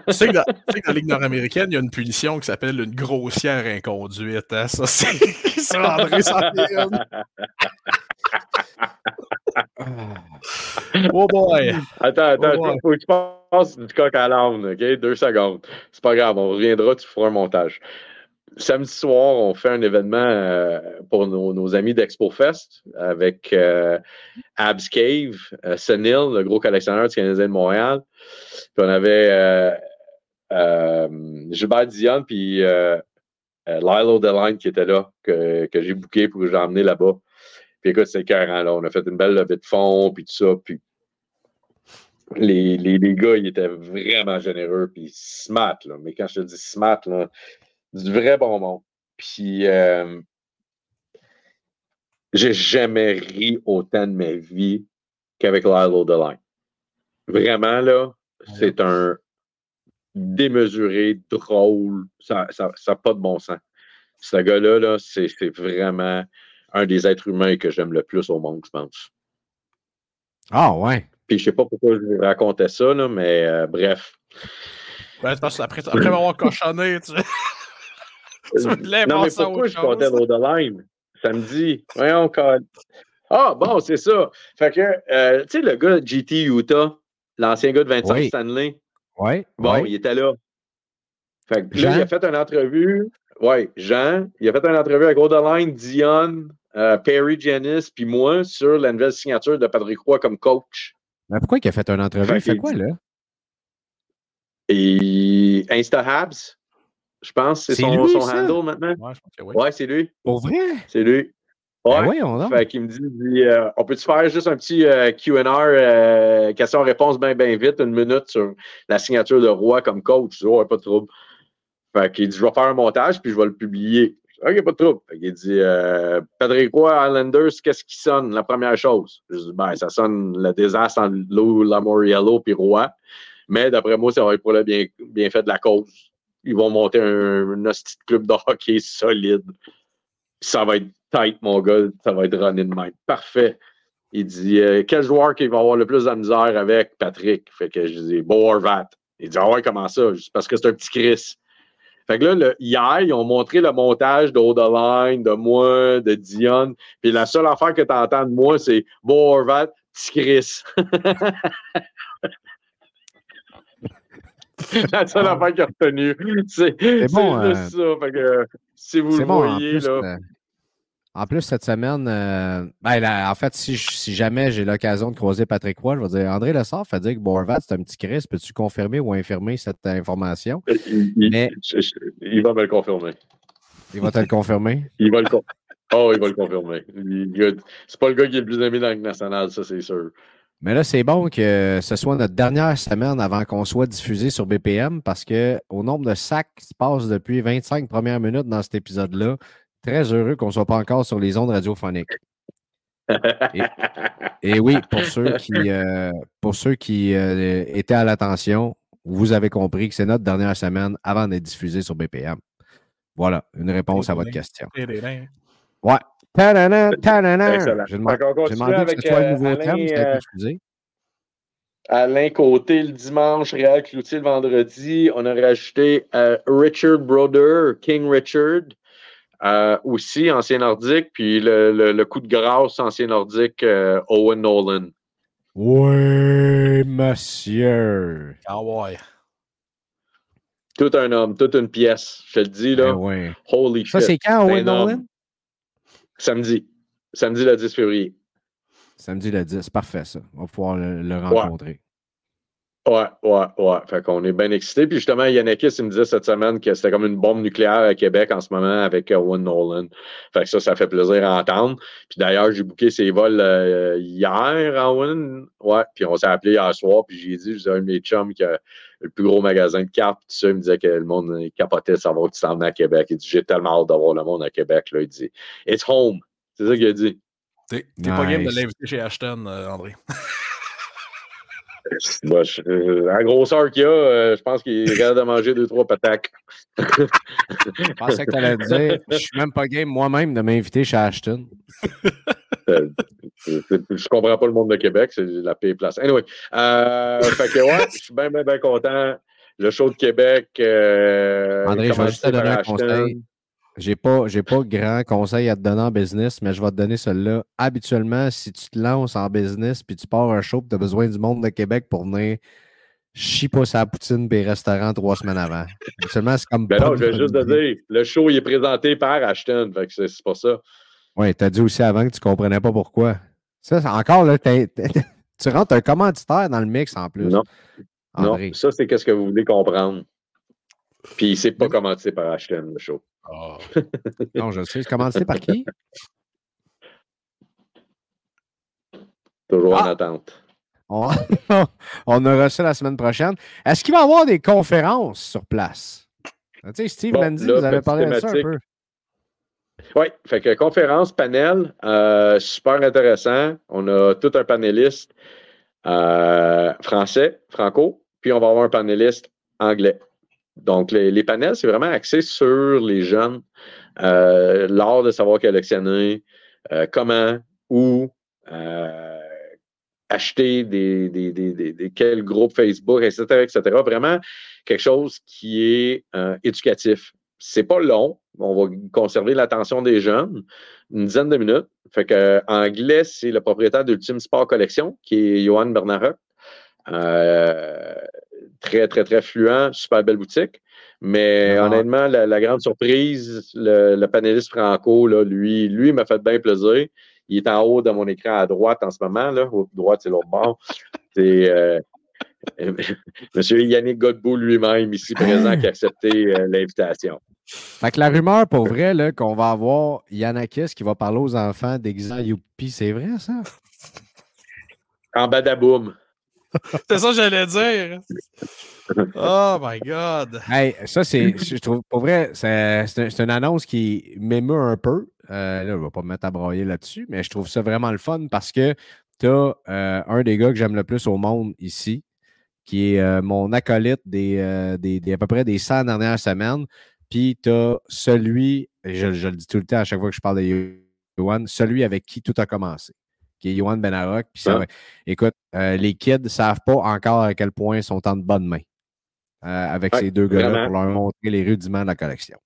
Tu sais que dans, tu sais que dans la Ligue nord-américaine, il y a une punition qui s'appelle une grossière inconduite. Hein? Ça, c'est ça, André Sandine. Oh boy! Attends, attends, Oh, faut que tu passes du coq à l'âne, OK? Deux secondes. C'est pas grave, on reviendra, tu feras un montage. Samedi soir, on fait un événement euh, pour nos, amis d'Expo Fest avec euh, Abs Cave, euh, Senil, le gros collectionneur du Canadien de Montréal. Puis on avait Gilbert Dion puis Lilo Deline qui était là, que, j'ai booké pour que j'ai emmené là-bas. Puis écoute, c'est carré, là. On a fait une belle levée de fonds, puis tout ça. Puis les, les, les gars, ils étaient vraiment généreux, puis smart, là. Mais quand je te dis smart, là, du vrai bon monde. Puis euh, j'ai jamais ri autant de ma vie qu'avec Lilo Deline. Vraiment, là, c'est un démesuré, drôle. Ça n'a ça, ça pas de bon sens. Ce gars-là, là, c'est c'est vraiment un des êtres humains que j'aime le plus au monde, je pense. Ah, ouais. Puis je sais pas pourquoi je vous racontais ça, là, mais euh, bref. Ben, c'est parce que après, après m'avoir cochonné, tu sais. [laughs] [laughs] Non, mais pourquoi je comptais chose? Borderline samedi? Voyons, code. Ah, bon, c'est ça. Fait que, euh, tu sais, le gars de GT Utah, l'ancien gars de 25 Oui. Stanley, Ouais. bon, il était là. Fait que là, il a fait une entrevue. Ouais, Jean, il a fait une entrevue avec Borderline, Dion, euh, Perry Janice, puis moi sur la nouvelle signature de Patrick Roy comme coach. Mais pourquoi il a fait une entrevue? Fait Il fait quoi, dit- là? Et InstaHabs, je pense, c'est C'est son, lui, son handle maintenant. Ouais, que oui. Ouais, c'est lui. Pour vrai? C'est lui. Ben Ouais. voyons donc. Fait qu'il me dit, euh, on peut-tu faire juste un petit euh, Q&R, euh, question-réponse bien, bien vite, une minute sur la signature de Roy comme coach? Je dis, ouais, pas de trouble. Fait qu'il dit, je vais faire un montage, puis je vais le publier. Je dis, OK, pas de trouble. Fait qu'il dit, euh, Patrick Roy, Islanders, qu'est-ce qui sonne, la première chose? Je dis, ben, ça sonne le désastre en Lou Lamoriello puis Roy. Mais d'après moi, ça va être pour le bien, bienfait de la cause. Ils vont monter un, un club de hockey solide. Ça va être tight, mon gars. Ça va être running même. Parfait. Il dit euh, quel joueur qui va avoir le plus de misère avec? Patrick? Fait que je dis Bo Horvat. Il dit Ah ouais, comment ça? Je dis, parce que c'est un petit Chris. Fait que là, le- hier, ils ont montré le montage de Odeline, de moi, de Dion. Puis la seule affaire que tu entends de moi, c'est Bo Horvat, petit Chris. [laughs] [laughs] la seule affaire qu'il a retenue. C'est bon, juste ça. Fait que si vous C'est le bon, en voyez, plus, là. euh, en plus, cette semaine, euh, ben, là, en fait, si, jamais j'ai l'occasion de croiser Patrick Roy, je vais dire André Lessard fait dire que Borvat, c'est un petit Chris. Peux-tu confirmer ou infirmer cette information? Il, il- Mais- je- je- il va me le confirmer. Il va te le confirmer? [laughs] Il va le Oh, il va le confirmer. C'est pas le gars qui est le plus aimé dans la Ligue nationale, ça, c'est sûr. Mais là, c'est bon que ce soit notre dernière semaine avant qu'on soit diffusé sur BPM parce que au nombre de sacs qui se passent depuis 25 premières minutes dans cet épisode-là, très heureux qu'on ne soit pas encore sur les ondes radiophoniques. Et oui, pour ceux qui, euh, pour ceux qui euh, étaient à l'attention, vous avez compris que c'est notre dernière semaine avant d'être diffusé sur BPM? Voilà, une réponse à votre question. Ouais. Ta-da-da. J'ai demandé, que avec, ce soit euh, le nouveau Alain, thème, ça euh. Alain Côté le dimanche, Réal Cloutier le vendredi. On a rajouté euh, Richard Broder, King Richard, euh, aussi ancien nordique, puis le, le- le coup de grâce ancien nordique, euh, Owen Nolan. Oui, monsieur. Ah ouais. Tout un homme, toute une pièce. Je te le dis, là. Ben ouais. Holy Ça, shit. c'est quand, Owen. Nolan? Samedi. Samedi le 10 février. Samedi le 10. Parfait, ça. On va pouvoir le, le rencontrer. Ouais, ouais, ouais. Fait qu'on est bien excités. Puis justement, Yannakis, il me disait cette semaine que c'était comme une bombe nucléaire à Québec en ce moment avec euh, Owen Nolan. Fait que ça, ça fait plaisir à entendre. Puis d'ailleurs, j'ai booké ses vols euh, hier à Owen. Ouais, puis on s'est appelé hier soir. Puis j'ai dit, je disais à un de mes chums qui a le plus gros magasin de cartes. Tout ça, il me disait que le monde il capotait de savoir que tu t'en venais à Québec. Il dit, j'ai tellement hâte d'avoir le monde à Québec. Là. Il dit, it's home. C'est ça qu'il a dit. T'es pas game de l'inviter chez Ashton, euh, André. [laughs] Je- euh, la grosseur qu'il a, euh, je pense qu'il est capable de manger deux, trois pataques. Je pensais que tu allais dire, je suis même pas game moi-même de m'inviter chez Ashton. [laughs] Euh, c'est- je comprends pas le monde de Québec, c'est la pire place. Anyway, euh, fait que ouais, je suis bien, bien, bien content. Le show de Québec. Euh, André, je vais juste te donner un conseil. J'ai pas, j'ai pas grand conseil à te donner en business, mais je vais te donner celui-là. Habituellement, si tu te lances en business puis tu pars un show tu as besoin du monde de Québec pour venir chie pas sa poutine et restaurant trois semaines avant. Habituellement, c'est comme Ben pas non, je vais juste te dire, le show il est présenté par Ashton, fait que c'est c'est pour ça. Oui, tu as dit aussi avant que tu comprenais pas pourquoi. Ça, encore, là, tu rentres un commanditaire dans le mix en plus. Non. André. Non, ça c'est qu'est-ce que vous voulez comprendre. Puis c'est pas commenté par Ashton, le show. Ah. Non, je sais. C'est commandité par qui? [laughs] Toujours en Ah! attente. On, [laughs] on aura ça la semaine prochaine. Est-ce qu'il va y avoir des conférences sur place? Tu sais, Steve Bon, Landy, là, vous avez parlé de ça un peu. Oui, fait que conférence, panel, euh, super intéressant. On a tout un panéliste euh, français, franco, puis on va avoir un panéliste anglais. Donc, les, les panels, c'est vraiment axé sur les jeunes, euh, l'art de savoir collectionner, comment, où, acheter des, des, des, des, des- quel groupe Facebook, etc., etc. Vraiment quelque chose qui est éducatif. C'est pas long. On va conserver l'attention des jeunes. Une dizaine de minutes. Fait que, euh, anglais, c'est le propriétaire d'Ultime Sport Collection, qui est Johan Bernarek. Euh, très, très, très fluent, super belle boutique. Mais Ah. honnêtement, la, la grande surprise, le, le panéliste Franco, là, lui, lui m'a fait bien plaisir. Il est en haut de mon écran à droite en ce moment. Là. Au droite, c'est l'autre bord. C'est euh, [laughs] Monsieur Yannick Godbout lui-même, ici présent, qui a accepté euh, l'invitation. Fait que la rumeur, pour vrai, là, qu'on va avoir Yannakis qui va parler aux enfants d'exemple Youpi, c'est vrai, ça? En badaboum. C'est ça que j'allais dire. Oh my God. Hey, ça, c'est, je trouve, pour vrai, c'est, c'est un- c'est une annonce qui m'émeut un peu. Euh, là, je ne vais pas me mettre à broyer là-dessus, mais je trouve ça vraiment le fun parce que tu as un des gars que j'aime le plus au monde ici, qui est euh, mon acolyte des, euh, des, des- à peu près des 100 dernières semaines. Puis tu as celui, et je, je le dis tout le temps à chaque fois que je parle de Yohan, celui avec qui tout a commencé, qui est Yohan Benarok. Puis ça Ah. écoute, euh, les kids ne savent pas encore à quel point ils sont en de bonnes mains avec Ouais, ces deux gars-là pour leur montrer les rudiments de la collection.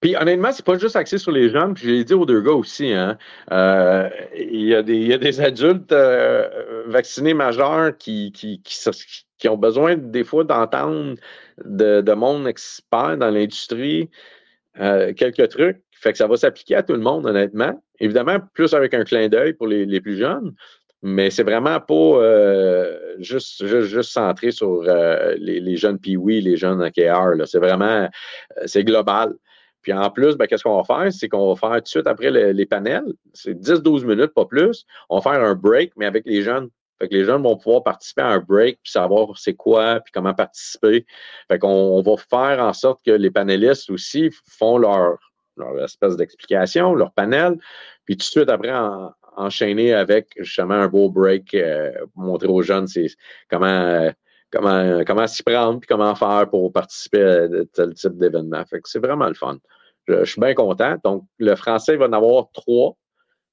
Puis honnêtement, c'est pas juste axé sur les jeunes, puis je l'ai dit aux deux gars aussi. Hein. Euh, Il y, a des- y a des adultes euh, vaccinés majeurs qui, qui, qui, ont besoin des fois d'entendre de, de monde expert dans l'industrie euh, quelques trucs. Fait que ça va s'appliquer à tout le monde, honnêtement. Évidemment, plus avec un clin d'œil pour les, les plus jeunes, mais c'est vraiment pas juste, juste, centré sur les, les jeunes Pee-Wee, les jeunes là. C'est vraiment, c'est global. Puis en plus, ben, qu'est-ce qu'on va faire? C'est qu'on va faire tout de suite après le- les panels, c'est 10-12 minutes, pas plus. On va faire un break, mais avec les jeunes. Fait que les jeunes vont pouvoir participer à un break, puis savoir c'est quoi, puis comment participer. Fait qu'on on va faire en sorte que les panélistes aussi font leur, espèce d'explication, leur panel, puis tout de suite après en- enchaîner avec justement un beau break, euh, pour montrer aux jeunes c'est comment comment, comment s'y prendre, puis comment faire pour participer à tel type d'événement. Fait que c'est vraiment le fun. Je, suis bien content. Donc, le français va en avoir trois,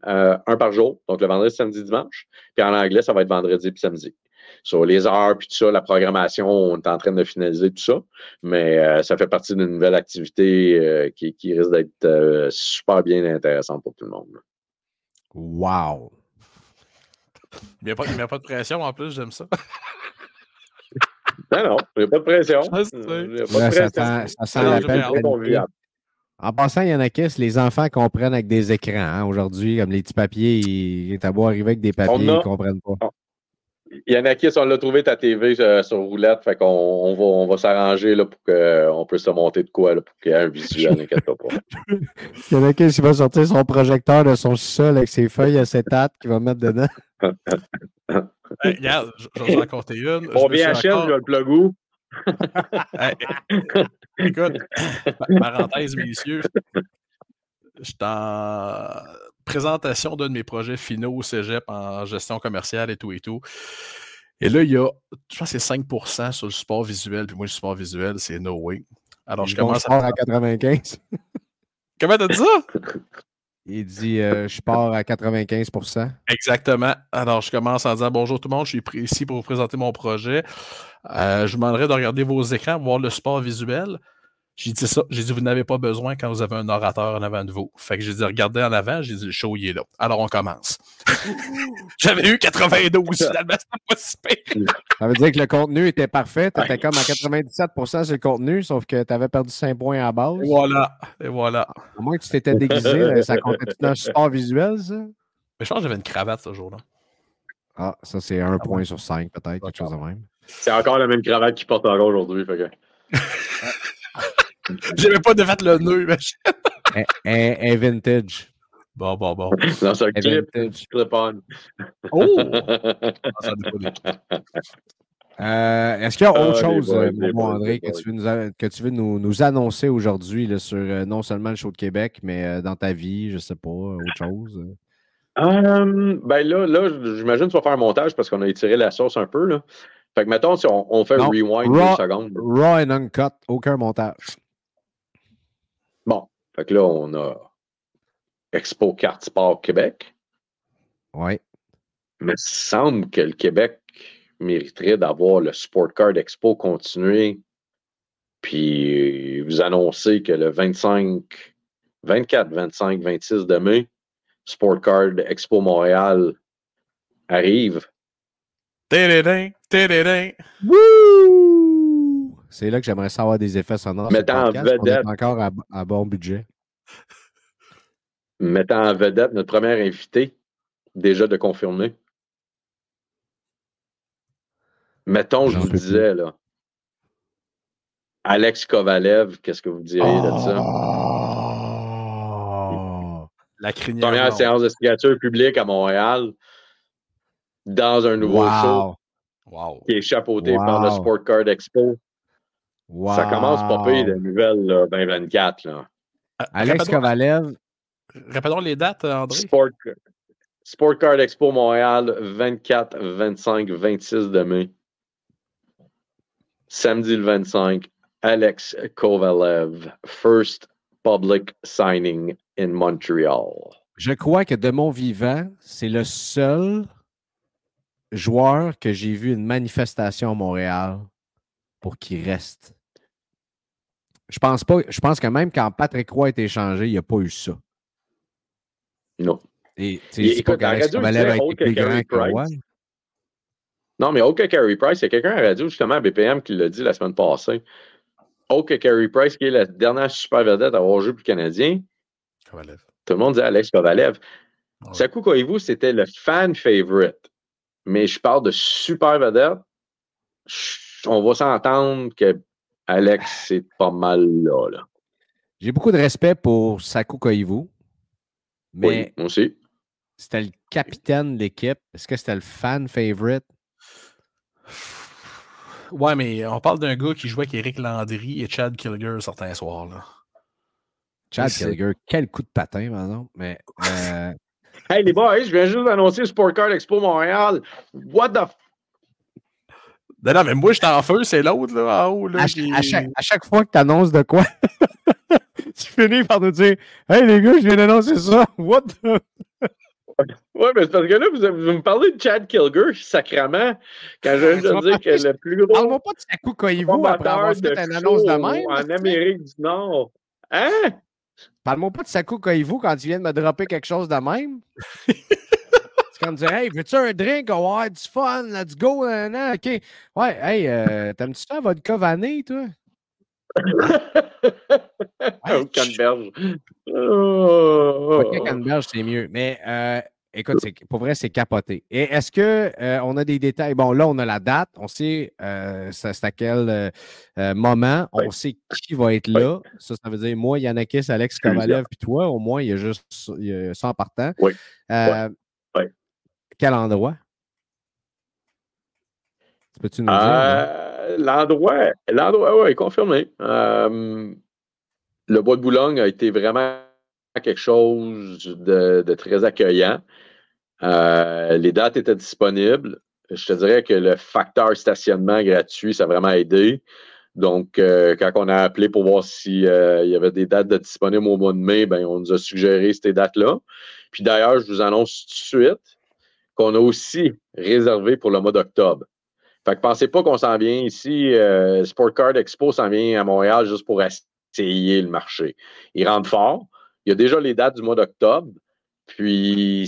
euh, un par jour, donc le vendredi, samedi, dimanche. Puis en anglais, ça va être vendredi puis samedi. Sur les heures, puis tout ça, la programmation, on est en train de finaliser tout ça. Mais euh, ça fait partie d'une nouvelle activité euh, qui, qui, risque d'être super bien intéressante pour tout le monde. Wow! Il n'y a, a, pas de pression en plus, j'aime ça. non, non, il n'y a pas de pression. Ça, ça, sent l'appel. En passant, il y en a qui, les enfants comprennent avec des écrans hein, aujourd'hui, comme les petits papiers, ils est à beau arriver avec des papiers, ils ne comprennent pas. Il y en a qui, on l'a trouvé ta TV euh, sur roulette, fait qu'on on va, on va s'arranger pour qu'on puisse se monter de quoi pour qu'il y ait un visuel, n'inquiète pas. [laughs] il y en a qui, il va sortir son projecteur de son sol avec ses feuilles acétates qu'il va mettre dedans. [laughs] regarde, je, vais vous raconter une. On vient à Chine, le plug écoute, parenthèse, messieurs, je suis en présentation d'un de mes projets finaux au cégep en gestion commerciale et tout et tout. Et là, il y a, je pense que c'est 5% sur le support visuel. Puis moi, le support visuel, c'est no way. Alors, je commence à. à 95. Comment t'as dit ça? Il dit euh, Je pars à 95% Exactement. Alors, je commence en disant Bonjour tout le monde, je suis ici pour vous présenter mon projet. Euh, je vous demanderai de regarder vos écrans, voir le support visuel. J'ai dit ça. J'ai dit, vous n'avez pas besoin quand vous avez un orateur en avant de vous. Fait que j'ai dit, regardez en avant. J'ai dit, le show, il est là. Alors, on commence. [laughs] J'avais eu 92, [laughs] finalement, c'était pas Ça veut dire que le contenu était parfait. Tu étais comme à 97% sur le contenu, sauf que tu avais perdu 5 points à base. Et voilà. Et voilà. À moins que tu t'étais déguisé, ça comptait tout un support visuel, ça? Mais je pense que j'avais une cravate ce jour-là. Ah, ça, c'est un ah point sur 5, peut-être, quelque chose de même. C'est encore la même cravate qu'il porte encore aujourd'hui. Fait que... [laughs] J'avais pas de fait le nœud, un, un, vintage. Bon, bon, bon. Non, c'est un clip. Clip-on. Oh! [laughs] Euh, Est-ce qu'il y a autre ah, chose, euh, mon André, que tu veux nous, que tu veux nous, nous annoncer aujourd'hui sur euh, non seulement le show de Québec, mais euh, dans ta vie, je sais pas, autre chose? Um, ben là, là j'imagine que tu vas faire un montage parce qu'on a étiré la sauce un peu. Là. Fait que mettons, si on, on fait un rewind raw, deux secondes. Raw and uncut, aucun montage. Bon, fait que là, on a Expo Carte Sport Québec. Oui. Mais il semble que le Québec mériterait d'avoir le Sport Card Expo continué. Puis vous annoncez que le 25, 24, 25, 26 de mai, Sport Card Expo Montréal arrive. Tédédin, tédédin. Wouh! C'est là que j'aimerais savoir des effets sonores. Mettant en vedette. encore à, bon budget. Mettant en vedette notre première invité, déjà de confirmer. Mettons, je vous disais, là. Alex Kovalev, qu'est-ce que vous diriez de ça? Oh! La crinière. Première séance de signature publique à Montréal dans un nouveau show qui est chapeauté par le Sport Card Expo. Ça commence pas pire de nouvelles là, 2024. Là. Alex Kovalev. Répétons les dates, André. Sport, Sport Card Expo Montréal, 24, 25, 26 de mai. Samedi le 25, Alex Kovalev, first public signing in Montreal. Je crois que de mon vivant, c'est le seul joueur que j'ai vu une manifestation à Montréal pour qu'il reste. Je pense pas. Je pense que même quand Patrick Roy a été échangé, il n'y a pas eu ça. Non. Et c'est pas plus grand que Roy. Non, mais OK Carey Price, il y a quelqu'un à la radio, justement, à BPM, qui l'a dit la semaine passée. OK Carey Price, qui est la dernière super vedette à avoir joué pour le Canadien. Kovalev. Tout le monde dit Alex Kovalev. Ouais. Sakou Koivu, c'était le fan favorite mais je parle de super vedette. On va s'entendre que Alex, c'est pas mal là. là. J'ai beaucoup de respect pour Saku Koivu. Mais oui, aussi. C'était le capitaine de l'équipe. Est-ce que c'était le fan favorite? Ouais, mais on parle d'un gars qui jouait avec Eric Landry et Chad Kilger certains soirs. Là. Chad Kilger, quel coup de patin, par exemple. Mais [laughs] euh, Hey les boys, je viens juste d'annoncer le Sport Card Expo Montréal. What the f... Non, non, mais moi, j'étais en feu, c'est l'autre, là, en haut. Là, À, chaque, à chaque fois que tu annonces de quoi, [laughs] tu finis par nous dire Hey les gars, je viens d'annoncer ça. What the. [laughs] Ouais, mais c'est parce que là, vous, vous me parlez de Chad Kilger, sacrament, quand je viens de dire parler- que le plus gros Parle-moi pas de Sakou Koivu après avoir fait de une annonce de même. en. Amérique du Nord. Hein? Parle-moi pas de Sakou Koivu quand tu viens de me dropper quelque chose de même. [laughs] C'est comme dire Hey, veux-tu un drink? On va avoir du fun, let's go. nan, nan, OK. Ouais, hey, euh, t'aimes-tu ça, vodka vanille, toi? [laughs] Au canneberge. Oh, Vodka canneberge, c'est mieux. Mais euh, écoute, c'est- pour vrai, c'est capoté. Et est-ce qu'on a des détails? Bon, là, on a la date, on sait euh, c'est à quel euh, euh, moment, on Oui. sait qui va être là. Ça, ça veut dire moi, Yannakis, Alex. Kovalev, puis toi, au moins, il y a juste il y a 100 partants. Oui. Euh, Oui. Quel endroit? Tu Peux-tu nous? Euh, l'endroit, l'endroit, oui, confirmé. Euh, le bois de Boulogne a été vraiment quelque chose de, très accueillant. Euh, les dates étaient disponibles. Je te dirais que le facteur stationnement gratuit, ça a vraiment aidé. Donc, quand on a appelé pour voir s'il y avait des dates de disponibles au mois de mai, ben, on nous a suggéré ces dates-là. Puis d'ailleurs, je vous annonce tout de suite qu'on a aussi réservé pour le mois d'octobre. Fait que pensez pas qu'on s'en vient ici. euh, Sport Card Expo s'en vient à Montréal juste pour essayer le marché. Il rentre fort. Il y a déjà les dates du mois d'octobre. Puis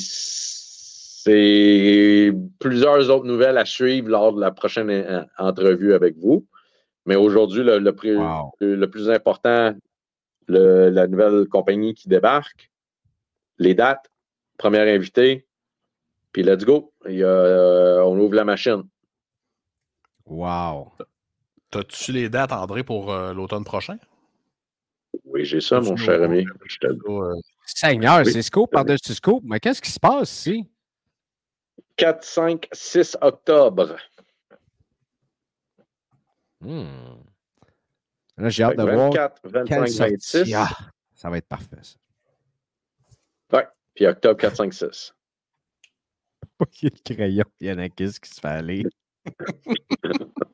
c'est plusieurs autres nouvelles à suivre lors de la prochaine euh, entrevue avec vous. Mais aujourd'hui, le, le plus- Wow. le- le plus important, le- la nouvelle compagnie qui débarque, les dates, première invité, puis let's go. Euh, on ouvre la machine. Wow. T'as-tu les dates, André, pour euh, l'automne prochain? Oui, j'ai ça, mon cher ami. Euh, Seigneur, Oui. c'est scoop par-dessus scoop. Mais qu'est-ce qui se passe ici? 4, 5, 6 octobre. Hmm. Là, j'ai hâte de que voir 24, quelle 25, sortie. 26. Ah, ça va être parfait, ça. Puis octobre 4, 5, 6. [laughs] Il y a le crayon, il y en a qui se fait aller. [laughs]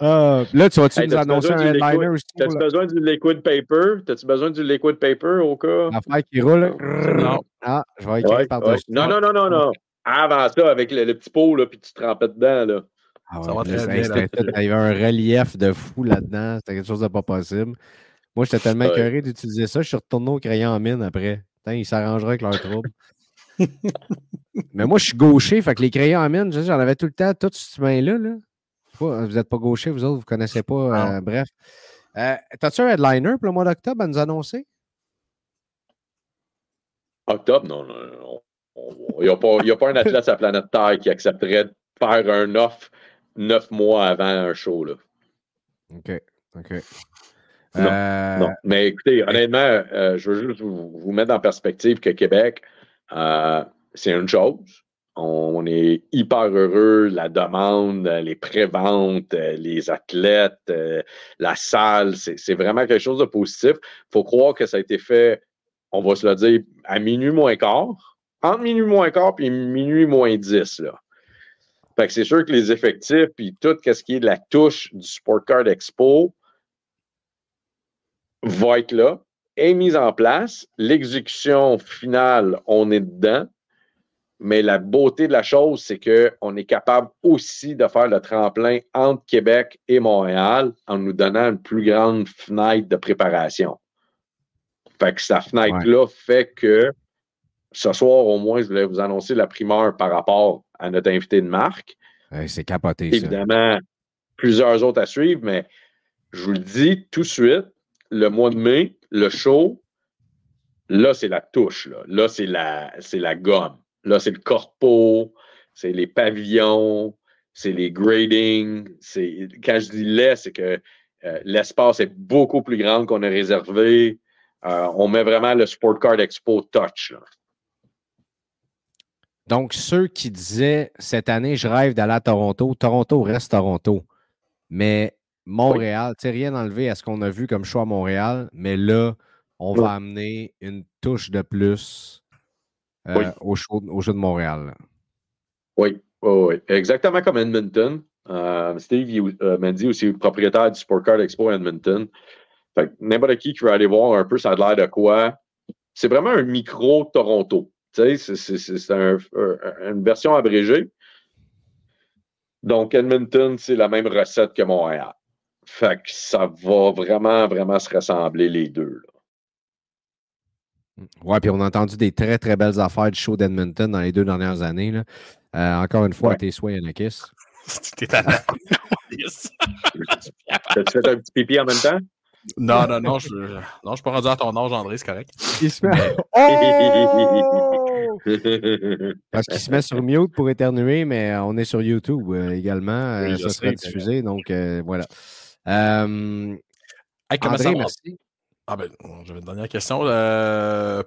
Ah, là, tu vas-tu Hey, nous annoncer besoin un du headliner liquid- aussi? T'as-tu besoin du liquid paper? T'as-tu besoin du liquid paper au cas? L'affaire qui roule. Non. Ah, je vais écrire Ouais, par-dessus. ouais. Non, non, non, non, non. Avant ça, avec le, le petit pot, là, puis tu te trempais dedans, là. Ah Ça va très bien, Il y avait un relief de fou là-dedans. C'était quelque chose de pas possible. Moi, j'étais tellement Ouais. écœuré d'utiliser ça. Je suis retourné au crayon en mine après. Putain, ils s'arrangeraient avec leur trouble. [laughs] Mais moi, je suis gaucher. Fait que les crayons en mine, j'en avais tout le temps, toutes cette main-là. Là. Vous n'êtes pas gaucher, vous autres, vous ne connaissez pas. euh, bref. Euh, T'as-tu un headliner pour le mois d'octobre à nous annoncer? Octobre, non, non, non. Il n'y a, a pas un athlète sur la planète Terre qui accepterait de faire un off neuf mois avant un show, là. OK. OK. Non, Euh, Non. Mais écoutez, honnêtement, je veux juste vous, vous mettre en perspective que Québec, euh, c'est une chose. On est hyper heureux, la demande, euh, les préventes, euh, les athlètes, la salle, c'est vraiment quelque chose de positif. Il faut croire que ça a été fait, on va se le dire, à minuit moins quart, entre minuit moins quart et minuit moins 10. Là. Fait que c'est sûr que les effectifs puis tout ce qui est de la touche du Sport Card Expo, va être là, est mise en place. L'exécution finale, on est dedans. Mais la beauté de la chose, c'est qu'on est capable aussi de faire le tremplin entre Québec et Montréal en nous donnant une plus grande fenêtre de préparation. Fait que cette fenêtre-là fait que ce soir, au moins, je voulais vous annoncer la primeur par rapport à notre invité de marque. c'est capoté, ça. Évidemment, plusieurs autres à suivre, mais je vous le dis tout de suite, le mois de mai, le show, là, c'est la touche. Là, c'est la, gomme. Là, c'est le corpo, c'est les pavillons, c'est les gradings. Quand je dis lait, c'est que euh, l'espace est beaucoup plus grand qu'on a réservé. Euh, on met vraiment le Sport Card Expo touch. Donc, ceux qui disaient cette année, je rêve d'aller à Toronto, Toronto reste Toronto. Mais Montréal, tu sais, rien enlevé à ce qu'on a vu comme choix à Montréal, mais là, on Oui. va amener une touche de plus euh, Oui. au, show, au jeu de Montréal. là. Oui, oui, oui. Exactement comme Edmonton. Euh, Steve euh, Mendy, aussi propriétaire du Sport Card Expo Edmonton. Fait n'importe qui qui veut aller voir un peu, ça a l'air de quoi. C'est vraiment un micro Toronto. C'est un, une version abrégée. Donc, Edmonton, c'est la même recette que Montréal. Fait que ça va vraiment, vraiment se ressembler les deux. Là. Ouais, puis on a entendu des très, très belles affaires du show d'Edmonton dans les deux dernières années. Là. Euh, encore une fois, à tes souhaits, Yanakis. [laughs] T'es à [laughs] [laughs] T'as-tu fait un petit pipi en même temps? Non, non, non, je ne non, suis pas rendu à ton âge, André, c'est correct. Il se met... oh! Parce qu'il se met sur mute pour éternuer, mais on est sur YouTube euh, également. Oui, euh, ça sais, sera diffusé, donc euh, voilà. Euh, Hey, comment André, ça va? merci. Ah ben, j'avais une dernière question. Euh,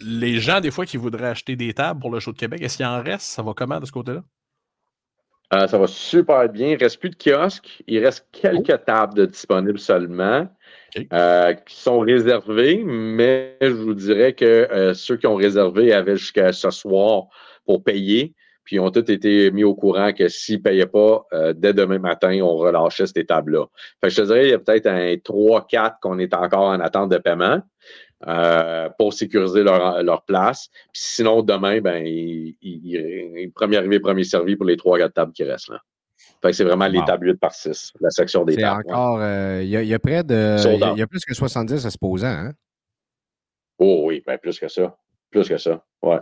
les gens, des fois, qui voudraient acheter des tables pour le show de Québec, est-ce qu'il en reste? Ça va comment de ce côté-là? Euh, ça va super bien. Il ne reste plus de kiosques. Il reste quelques tables de disponibles seulement euh, qui sont réservées, mais je vous dirais que euh, ceux qui ont réservé avaient jusqu'à ce soir pour payer. Puis ils ont tous été mis au courant que s'ils ne payaient pas, euh, dès demain matin, on relâchait ces tables-là. Fait que je te dirais, il y a peut-être un 3-4 qu'on est encore en attente de paiement. euh, pour sécuriser leur, leur place. Puis sinon, demain, ben, il, il- il- premier arrivé, premier servi pour les trois quatre tables qui restent. Là. Fait que c'est vraiment les Wow. tables 8 par 6, la section des tables. encore. euh, Il y, y a près de. Sold Il y a- out. il y, a plus que 70 exposants. Hein? Oh oui, ben plus que ça. Plus que ça. Ouais.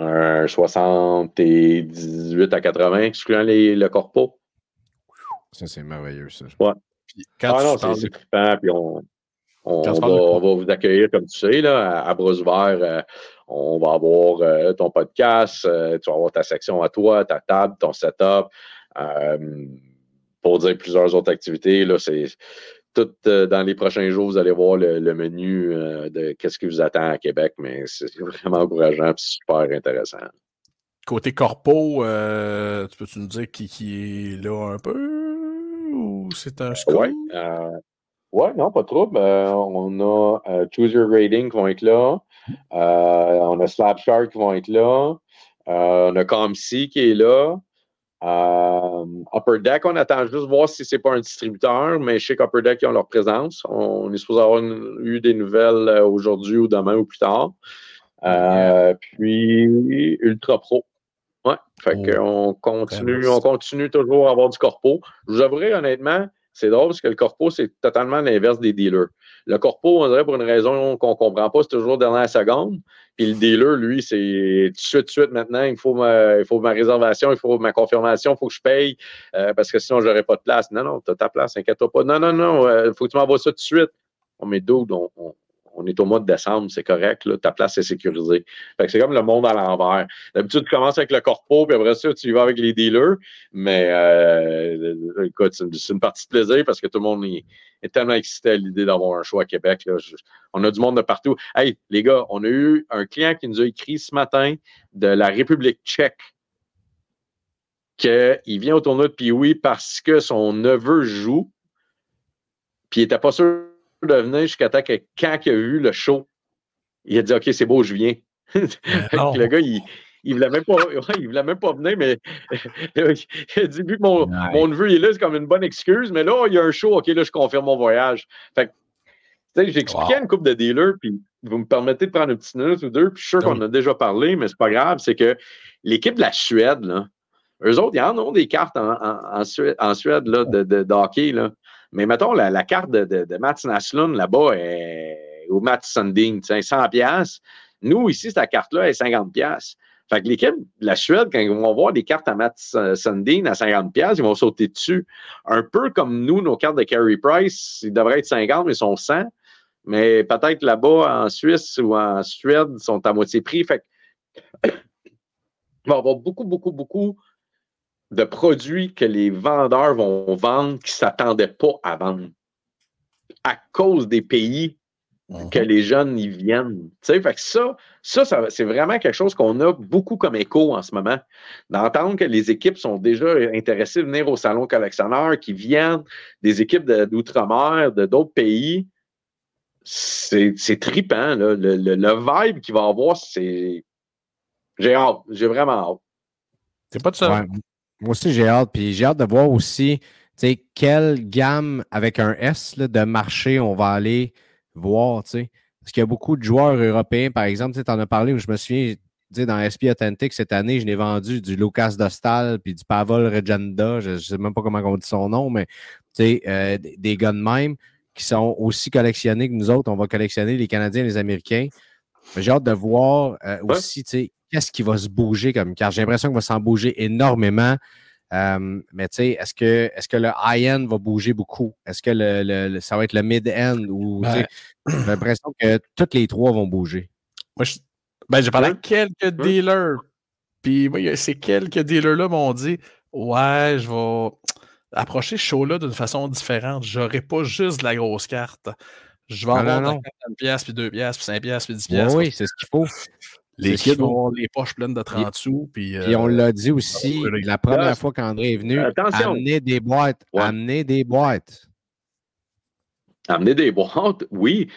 Un 78 à 80, excluant les, le corpo. Ça, c'est merveilleux, ça. Puis quand ah non, c'est de- c'est trippant, puis on, on, va, on va vous accueillir, comme tu sais, là, à, à bras ouverts. euh, on va avoir euh, ton podcast, euh, tu vas avoir ta section à toi, ta table, ton setup. pour dire plusieurs autres activités, là, c'est tout euh, dans les prochains jours, vous allez voir le, le menu euh, de qu'est-ce qui vous attend à Québec, mais c'est vraiment encourageant et super intéressant. côté corpo, euh, tu peux-tu nous dire qui, qui est là un peu? Ou c'est un scoop? Ouais, euh, ouais, non, pas de trouble. On a Choose Your Rating qui vont être là. On a Slapshark qui vont être là. On a ComC qui est là. Euh, Upper Deck, on attend juste voir si c'est pas un distributeur, mais je sais qu'Upper Deck, ils ont leur présence. On est supposé avoir une- eu des nouvelles euh, aujourd'hui ou demain ou plus tard. Euh, Puis Ultra Pro. Ouais. Fait Oh. qu'on continue, on continue toujours à avoir du corpo. Je vous avouerai honnêtement, c'est drôle parce que le corpo, c'est totalement l'inverse des dealers. Le corpo, on dirait pour une raison qu'on ne comprend pas, c'est toujours dernière seconde. Puis le dealer, lui, c'est tout de suite, tout de suite maintenant, il faut ma, réservation, il faut ma confirmation, il faut que je paye euh, parce que sinon, je n'aurai pas de place. Non, non, tu as ta place, inquiète-toi pas. Non, non, non, il faut que tu m'envoies ça tout de suite. On met dude, on, on, on est au mois de décembre, c'est correct, ta place est sécurisée. Fait c'est comme le monde à l'envers. D'habitude, tu commences avec le corpo, puis après ça, tu y vas avec les dealers. Mais euh, écoute, c'est une, partie de plaisir parce que tout le monde est, tellement excité à l'idée d'avoir un choix à Québec. On a du monde de partout. Hey, les gars, on a eu un client qui nous a écrit ce matin de la République tchèque qu'il vient au tournoi de Pioui parce que son neveu joue, puis il n'était pas sûr de venir jusqu'à temps que quand il a vu le show, il a dit OK, c'est beau, je viens. [laughs] Le gars, il, il voulait même pas, ouais, il voulait même pas venir, mais [laughs] il a dit vu que mon, mon neveu est là, c'est comme une bonne excuse, mais là, il y a un show, OK, là, je confirme mon voyage. Fait que, Wow. à une couple de dealers, puis vous me permettez de prendre une petite minute ou deux, puis je suis sûr qu'on a déjà parlé, mais c'est pas grave, c'est que l'équipe de la Suède, là, eux autres, ils en ont des cartes en, en- en Suède, en Suède, là, de, de, de hockey, là. Mais mettons, la, carte de, de, de Mats Naslund là-bas est au Mats Sundin, tu sais, 100 pièces. Nous, ici, cette carte-là est 50 pièces. Fait que l'équipe de la Suède, quand ils vont voir des cartes à euh, Sundin à 50 pièces, ils vont sauter dessus. Un peu comme nous, nos cartes de Carey Price, ils devraient être 50, mais ils sont 100. Mais peut-être là-bas, en Suisse ou en Suède, ils sont à moitié prix. Fait que [coughs] il va y avoir beaucoup, beaucoup, beaucoup de produits que les vendeurs vont vendre qui ne s'attendaient pas à vendre à cause des pays que les jeunes y viennent. Tu sais, fait que ça, ça, ça, c'est vraiment quelque chose qu'on a beaucoup comme écho en ce moment. D'entendre que les équipes sont déjà intéressées de venir au salon collectionneur, qui viennent des équipes d'outre-mer, de d'autres pays. C'est c'est trippant. Là. Le, le, le vibe qu'il va avoir, c'est. J'ai hâte. J'ai vraiment hâte. T'es pas de. Ouais. Moi aussi, j'ai hâte. Puis j'ai hâte de voir aussi quelle gamme avec un S là, de marché on va aller voir. sais. Parce qu'il y a beaucoup de joueurs européens, par exemple, tu en as parlé, où je me souviens, dans SP Authentic cette année, je n'ai vendu du Lucas Dostal puis du Pavel Regenda. Je ne sais même pas comment on dit son nom, mais euh, des gars de même qui sont aussi collectionnés que nous autres. On va collectionner les Canadiens et les Américains. J'ai hâte de voir euh, aussi qu'est-ce qui va se bouger comme car j'ai l'impression qu'il va s'en bouger énormément. Euh, mais tu sais, est-ce que, est que le high-end va bouger beaucoup? Est-ce que le, ça va être le mid-end? ou J'ai l'impression que toutes les trois vont bouger. Moi, ben, j'ai parlé à quelques dealers. Puis moi, ces quelques dealers-là m'ont dit Ouais, je vais approcher ce show-là d'une façon différente. J'aurai pas juste de la grosse carte. Je vais avoir non, 50 pièces, puis 2 pièces, puis 5 pièces, puis 10 pièces. Oui, c'est ce qu'il faut. Les kids vont avoir les poches pleines de 30 sous. Puis, et on l'a dit aussi, la première fois qu'André est venu, amener des boîtes. Amener des boîtes. Amener des boîtes, oui.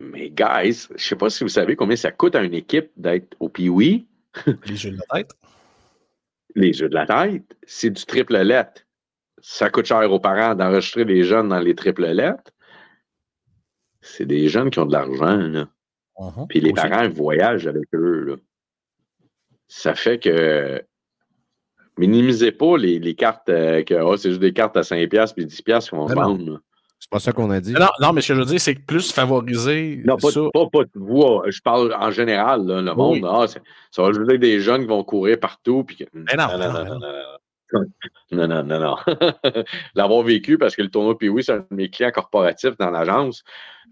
Mais, guys, je ne sais pas si vous savez combien ça coûte à une équipe d'être au Pee-Wee. [laughs] Les jeux de la tête. Les jeux de la tête, c'est du triple lettre. Ça coûte cher aux parents d'enregistrer des jeunes dans les triple lettres. C'est des jeunes qui ont de l'argent, là. Uh-huh. Puis les parents voyagent avec eux. Ça fait que minimisez pas les, cartes euh, que oh, c'est juste des cartes à 5$ puis 10$ qu'on vend. C'est pas ça qu'on a dit. Non, non, mais ce que je veux dire, c'est que plus favoriser. Non, pas, pas, pas vous. Je parle en général, le monde. Ah, ça va juste des jeunes qui vont courir partout. Puis non, non, non, non, non, non, non, non. [laughs] L'avoir vécu parce que le tournoi puis oui, c'est un de mes clients corporatifs dans l'agence.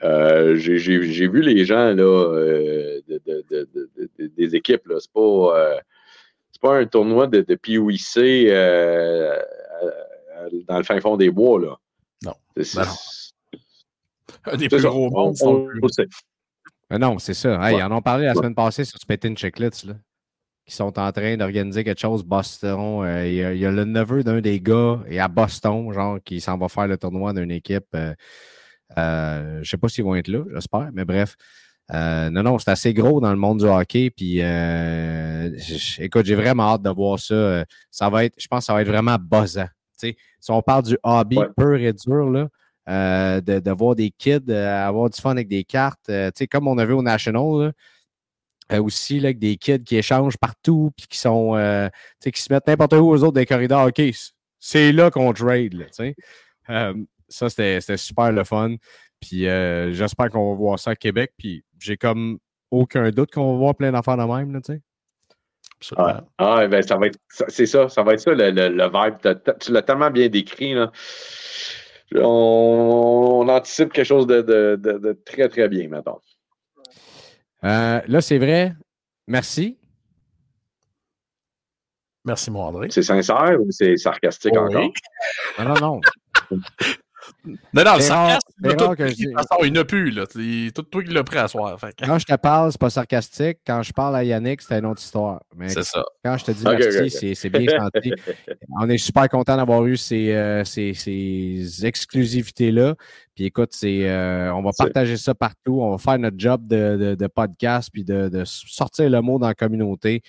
Euh, j'ai vu les gens là, euh, des équipes. Ce n'est pas, euh, pas un tournoi de, de POIC dans le fin fond des bois. Là. Non. C'est ben un des plus gros mondes. non, c'est ça. Hey, Ils en ont parlé la semaine passée sur Spitting Chicklets. Là qui sont en train d'organiser quelque chose. Boston, euh, il, y a, le neveu d'un des gars et à Boston, genre, qui s'en va faire le tournoi d'une équipe. Euh, euh, je ne sais pas s'ils vont être là, j'espère, mais bref. non, non, c'est assez gros dans le monde du hockey. Puis, écoute, j'ai vraiment hâte de voir ça. ça va être, je pense que ça va être vraiment buzzant. si on parle du hobby pur et dur, là, de, voir des kids avoir du fun avec des cartes, comme on a vu au National, euh, aussi là, avec des kids qui échangent partout puis qui sont euh, qui se mettent n'importe où aux autres des corridors. OK, c'est là qu'on trade. Là, euh, ça, c'était super le fun. Puis j'espère qu'on va voir ça à Québec. Puis j'ai comme aucun doute qu'on va voir plein d'affaires de même. Là, ah, ah, ben, ça va être c'est ça, ça va être ça le, le, vibe. Tu l'as tellement bien décrit. Là. On, anticipe quelque chose de, de, de très, très bien, maintenant. Euh, là, c'est vrai. Merci. Merci, mon André. C'est sincère ou c'est sarcastique encore? Non, non, non. [laughs] Non, non, le sarcasme, il n'a plus. Là. Tout toi qui l'as pris à soir. Quand je te parle, c'est pas sarcastique. Quand je parle à Yannick, c'est une autre histoire. C'est ça. Quand je te dis merci, c'est bien senti. [laughs] On est super content d'avoir eu ces, euh, ces, ces exclusivités-là. Puis écoute, c'est, euh, on va partager ça partout. On va faire notre job de, de, de podcast puis de, de, sortir le mot dans la communauté.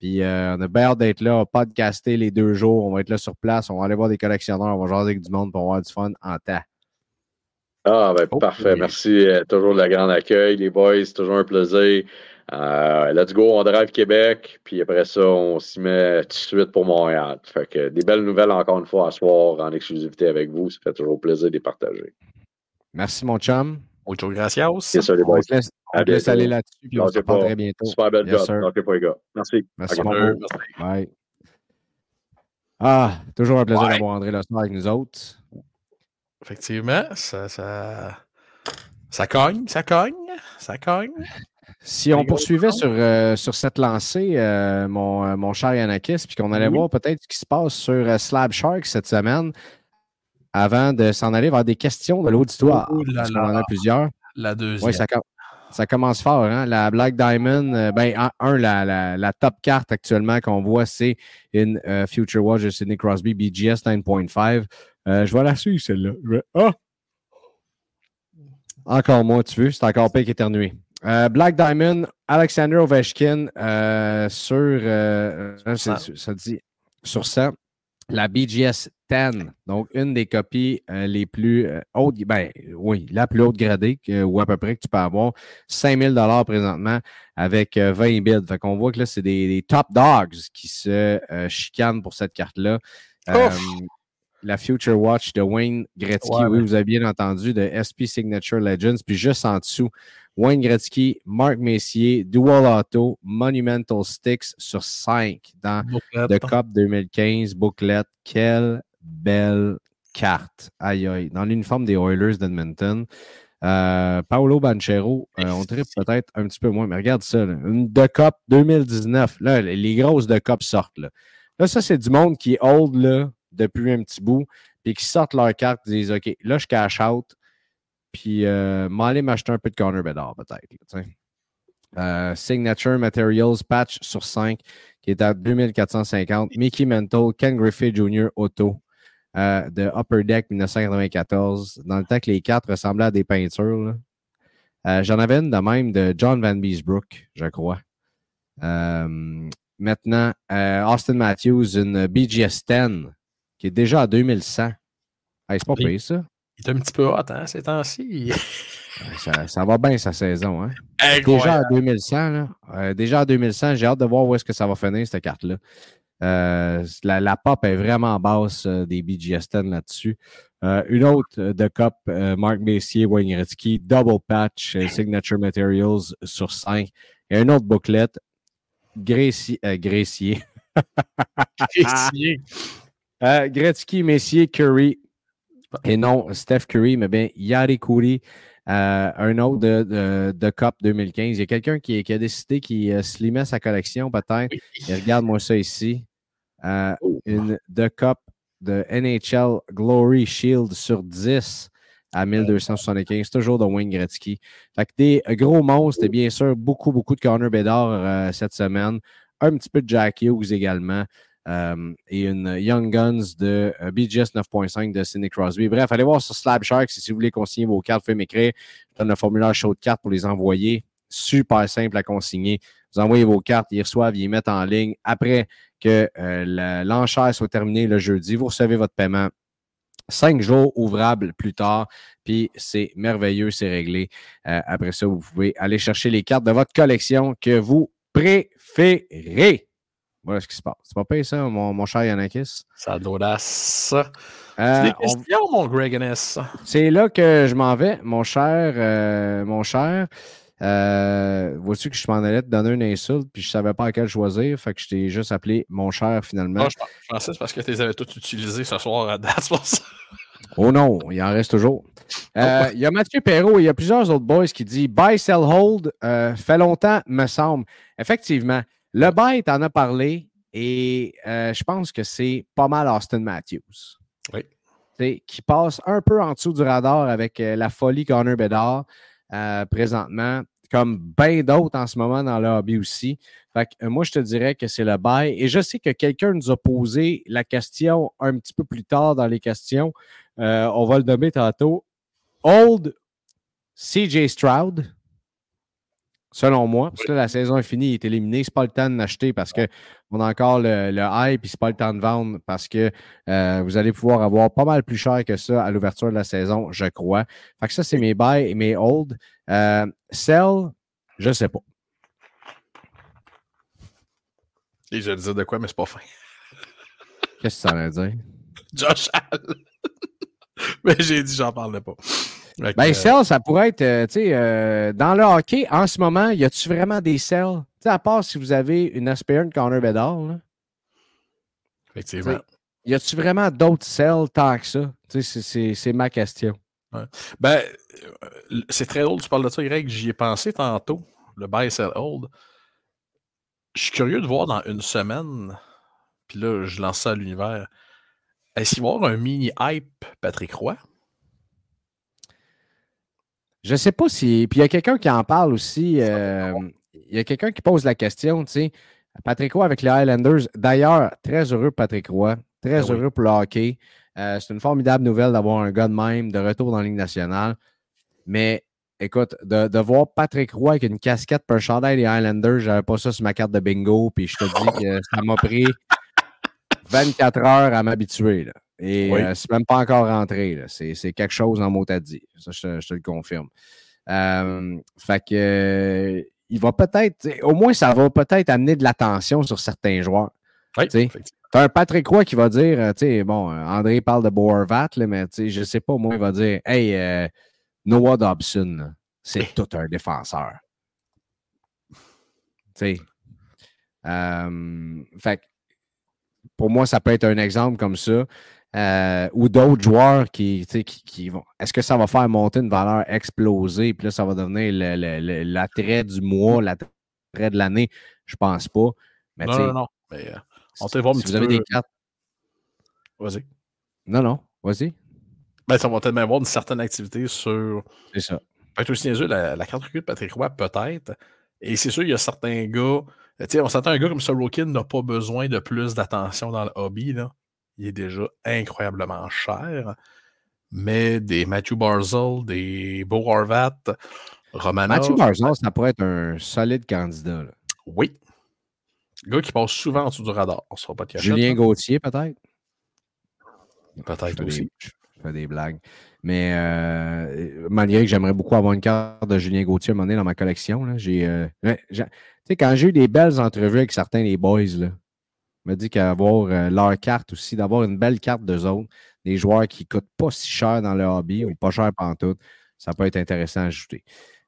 Puis euh, on a bien hâte d'être là, on va podcaster les deux jours, on va être là sur place, on va aller voir des collectionneurs, on va jaser avec du monde pour avoir du fun en temps. Ah, ben, oh, parfait. Merci. Euh, toujours le grand accueil, les boys. Toujours un plaisir. Euh, let's go, on drive Québec. Puis après ça, on s'y met tout de suite pour Montréal. Fait que des belles nouvelles encore une fois à soir en exclusivité avec vous. Ça fait toujours plaisir de les partager. Merci, mon chum. Muchas gracias. Yes, sir, les boys. On te laisse, aller là-dessus. Puis on se reprend très bientôt. Super belle job. pas, les gars. Merci. Merci, mon Bye. Ah, toujours un plaisir d'avoir André soir avec nous autres. Effectivement, ça, ça, ça cogne, ça cogne, ça cogne. [laughs] Si on poursuivait sur, euh, sur cette lancée, euh, mon, euh, mon cher Yanakis, puis qu'on allait voir peut-être ce qui se passe sur Slab Shark cette semaine, avant de s'en aller vers des questions de l'auditoire. Oh qu'on en a plusieurs. La deuxième. Oui, ça, ça, commence fort. Hein? La Black Diamond, ben, un, la, la, top carte actuellement qu'on voit, c'est une Future Watch de Sidney Crosby BGS 9.5. Euh, je vais la suivre, celle-là. Ah! Encore moins, tu veux. C'est encore pire qu'éternué. Euh, Black Diamond, Alexander Ovechkin euh, sur, ça dit sur 100. La BGS 10, donc une des copies euh, les plus euh, hautes, ben oui, la plus haute gradée que- ou à peu près que tu peux avoir, 5000 dollars présentement avec euh, 20 bids. Fait qu'on voit que là, c'est des, des top dogs qui se euh, chicanent pour cette carte-là. Euh, la Future Watch de Wayne Gretzky, Ouais, oui, vous avez bien entendu, de SP Signature Legends. Puis juste en dessous, Wayne Gretzky, Marc Messier, Dual Auto, Monumental Sticks sur 5 dans Bouclette. de Cup 2015, bouclette. Quelle belle carte. Aïe, aïe. Dans l'uniforme des Oilers d'Edmonton. Euh, Paolo Banchero, euh, on tripe peut-être un petit peu moins, mais regarde ça. là. Une de Cup 2019. Là, les- grosses de Cup sortent. Là, là ça, c'est du monde qui est old là, depuis un petit bout, puis qui sortent leur carte, ils disent OK, là, je cash out, puis euh, m'aller m'acheter un peu de corner Bedard, peut-être. Euh, Signature Materials Patch sur 5 qui est à 2450. Mickey Mantle, Ken Griffey Jr. Auto euh, de Upper Deck 1994. Dans le temps que les cartes ressemblaient à des peintures. Euh, J'en avais une de même de John Van Beesbrook, je crois. Maintenant, Austin Matthews, une BGS 10 qui est déjà à 2100. Hey, c'est pas pire, ça. Il est un petit peu hot, hein, ces temps-ci. ça. ça va bien, sa saison. Hein? Déjà à 2100, là. Euh, déjà à 2100, j'ai hâte de voir où est-ce que ça va finir, cette carte-là. Euh, la, la pop est vraiment basse euh, des BGS 10 là-dessus. Euh, une autre euh, de Cup, euh, Marc Messier, Wayne Gretzky, Double Patch, euh, Signature Materials sur 5. Et une autre bouclette, euh. Essier. [laughs] Euh, Gretzky, Messier, Curry. Et non Steph Curry, mais bien Yari Curry. Euh, un autre de, de, de Cup 2015. Il y a quelqu'un qui, qui a décidé qu'il euh, slimait sa collection, peut-être. Regarde-moi ça ici. Euh, une de Cup de NHL Glory Shield sur 10 à 1275. Toujours de Wayne Gretzky. Fait que des gros monstres et bien sûr beaucoup, beaucoup de corner Bédard euh, cette semaine. Un petit peu de Jack Hughes également. Euh, et une Young Guns de euh, BGS 9.5 de Sidney Crosby. Bref, allez voir sur Slab Shark si vous voulez consigner vos cartes. Vous pouvez m'écrire. Je donne le formulaire show de cartes pour les envoyer. Super simple à consigner. Vous envoyez vos cartes, ils reçoivent, ils les mettent en ligne. Après que euh, l'enchère soit terminée le jeudi, vous recevez votre paiement cinq jours ouvrables plus tard. Puis c'est merveilleux, c'est réglé. Après ça, vous pouvez aller chercher les cartes de votre collection que vous préférez. Voilà ce qui se passe. C'est pas payé ça, mon, mon cher Yanakis? Ça l'audace. Euh, C'est des on- questions, mon Greg Ennis. c'est là que je m'en vais, mon cher. euh, mon cher. Euh, Vois-tu que je m'en allais te donner une insulte, puis je savais pas à quel choisir, fait que je t'ai juste appelé mon cher finalement. Non, je, pensais que c'est parce que tu les avais tous utilisés ce soir à date, c'est pour ça. Oh non, il en reste toujours. Euh, Il y a Mathieu Perrault et il y a plusieurs autres boys qui disent Buy, sell, hold. euh, fait longtemps, me semble. Effectivement, le buy, t'en as parlé et euh, je pense que c'est pas mal Austin Matthews. Oui. Qui passe un peu en dessous du radar avec euh, la folie Connor Bedard euh, présentement, comme bien d'autres en ce moment dans le hobby aussi. Fait que, moi, je te dirais que c'est le bail. Et je sais que quelqu'un nous a posé la question un petit peu plus tard dans les questions. On va le nommer tantôt. Old CJ Stroud, selon moi, parce que là, la saison est finie, il est éliminé. C'est pas le temps de l'acheter parce qu'on a encore le, le hype, puis c'est pas le temps de vendre parce que euh, vous allez pouvoir avoir pas mal plus cher que ça à l'ouverture de la saison, je crois. Fait que ça, c'est mes buy et mes hold. Euh, sell, je sais pas. Et je disais de quoi, mais c'est pas fin. Qu'est-ce que ça veut dire? Josh Allen. [laughs] mais j'ai dit, j'en parlerai pas. Ben, euh, sell, ça pourrait être, euh, tu sais, euh, dans le hockey, en ce moment, y a-tu vraiment des sells? Tu sais, à part si vous avez une aspirant Connor Bedard, là, effectivement. y a-tu vraiment d'autres sells tant que ça? Tu sais, c'est- ma question. Ben, c'est très drôle, tu parles de ça, Greg. J'y ai pensé tantôt, le buy, sell, hold. Je suis curieux de voir dans une semaine, puis là, je lance ça à l'univers. Est-ce qu'il va y avoir un mini hype Patrick Roy? Je sais pas si. Puis il y a quelqu'un qui en parle aussi. euh, Il y a quelqu'un qui pose la question, tu sais. Patrick Roy avec les Highlanders. D'ailleurs, très heureux, Patrick Roy. Très Ben oui. heureux pour le hockey. Euh, c'est une formidable nouvelle d'avoir un gars de même de retour dans la Ligue nationale. Mais écoute, de, de voir Patrick Roy avec une casquette pour un chandail des Highlanders, j'avais pas ça sur ma carte de bingo. Puis je te dis que ça m'a pris [laughs] 24 heures à m'habituer. Et Oui. euh, c'est même pas encore rentré. C'est quelque chose en mot à dire. Ça, je, te- je te le confirme. Euh, fait que il va peut-être, au moins, ça va peut-être amener de l'attention sur certains joueurs. Oui. T'as un Patrick Roy qui va dire, euh, tu sais, bon, euh, André parle de Boervat, là, mais tu sais, je sais pas, moi, il va dire, hey, euh, Noah Dobson, c'est tout un défenseur. Tu sais. Euh, fait pour moi, ça peut être un exemple comme ça. Euh, ou d'autres joueurs qui, qui, qui vont. Est-ce que ça va faire monter une valeur explosée? Puis là, ça va devenir l'attrait du mois, l'attrait de l'année? Je pense pas. Mais tu Non, non, non. Mais, euh, on voir si petit vous avez des cartes. vas-y. Non, non, vas-y. Ben, ça va peut-être même avoir une certaine activité sur. C'est ça. Peut-être aussi niaiseux, la, la carte recrue de Patrick Roy, peut-être. Et c'est sûr, il y a certains gars. Tu sais, on s'entend un gars comme Sorokin n'a pas besoin de plus d'attention dans le hobby. Là. Il est déjà incroyablement cher. Mais des Matthew Barzell, des Beau Horvat, Romanov. Mathieu Barzal, ça pourrait être un solide candidat. là. Oui. Gars qui passe souvent en dessous du radar. On sera pas de cachette, Julien là. Gauthier, peut-être? Peut-être aussi. des, je fais des blagues. Mais euh, malgré que j'aimerais beaucoup avoir une carte de Julien Gauthier à un moment donné dans ma collection, j'ai. euh, j'ai- tu sais, quand j'ai eu des belles entrevues avec certains des boys, là, me dit qu'avoir euh, leur carte aussi, d'avoir une belle carte d'eux autres, des joueurs qui ne coûtent pas si cher dans le hobby ou pas cher tout, ça peut être intéressant à ajouter.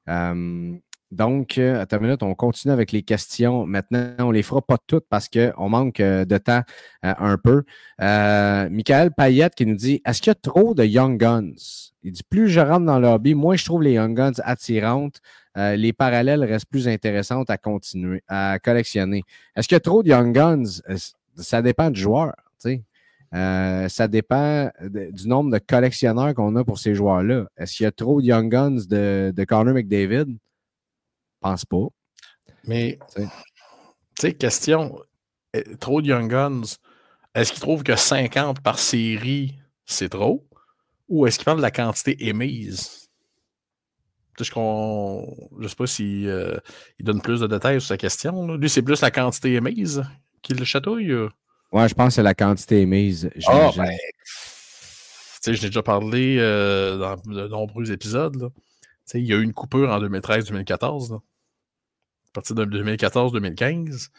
Euh, donc, euh, attends une minute, on continue avec les questions. Maintenant, on ne les fera pas toutes parce qu'on manque euh, de temps euh, un peu. Euh, Michael Payette qui nous dit Est-ce qu'il y a trop de Young Guns Il dit Plus je rentre dans le hobby, moins je trouve les Young Guns attirantes. Euh, les parallèles restent plus intéressantes à continuer, à collectionner. Est-ce qu'il y a trop de Young Guns? Euh, Ça dépend du joueur. Euh, ça dépend de- du nombre de collectionneurs qu'on a pour ces joueurs-là. Est-ce qu'il y a trop de Young Guns de, de Connor McDavid? Je pense pas. Mais, Tu sais. question, trop de Young Guns, est-ce qu'ils trouvent que 50 par série, c'est trop? Ou est-ce qu'ils parlent de la quantité émise? Je ne sais pas s'il euh, il donne plus de détails sur sa question. là. Lui, c'est plus la quantité émise qui le chatouille? Ouais, je pense que c'est la quantité émise. Ah, ben, tu sais, je l'ai déjà parlé euh, dans de nombreux épisodes. là. Tu sais, il y a eu une coupure en 2013-2014. là. À partir de 2014-2015,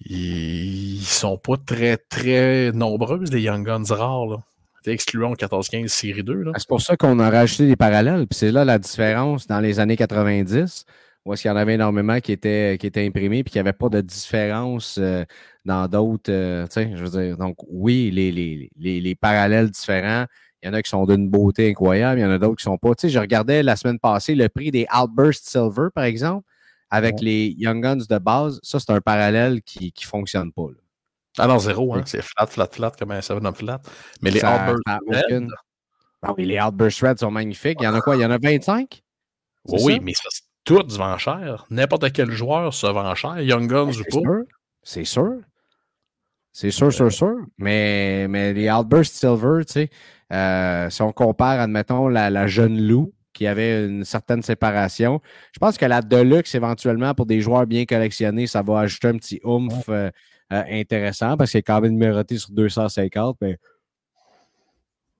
ils sont pas très, très nombreuses, les Young Guns rares. Là. Sais, Excluant le 14-15 série 2. Là. C'est pour ça qu'on a rajouté des parallèles. Puis c'est là la différence dans les années 90, où est-ce qu'il y en avait énormément qui étaient, qui étaient imprimés, puis qu'il n'y avait pas de différence euh, dans d'autres. euh, je veux dire, donc oui, les, les, les, les parallèles différents. Il y en a qui sont d'une beauté incroyable, il y en a d'autres qui sont pas. Tu sais, je regardais la semaine passée le prix des Outburst Silver, par exemple, avec les Young Guns de base. Ça, c'est un parallèle qui ne fonctionne pas. là. Ah non, zéro. Hein? C'est flat, flat, flat, comme un 7-up flat. Mais les Ça- Outburst ça Red, Ah oui, les Outburst Reds sont magnifiques. Il y en a quoi? Il y en a 25? oui, oui, mais ça, c'est tout se vend cher. N'importe quel joueur se vend cher, Young Guns ou C'est pas. sûr. C'est sûr. C'est sûr, sûr, sûr. Mais, mais les Outburst Silver, tu sais, euh, si on compare, admettons, la, la jeune Lou, qui avait une certaine séparation, je pense que la Deluxe, éventuellement, pour des joueurs bien collectionnés, ça va ajouter un petit oomph euh, euh, intéressant parce qu'elle est quand même numérotée sur 250. Mais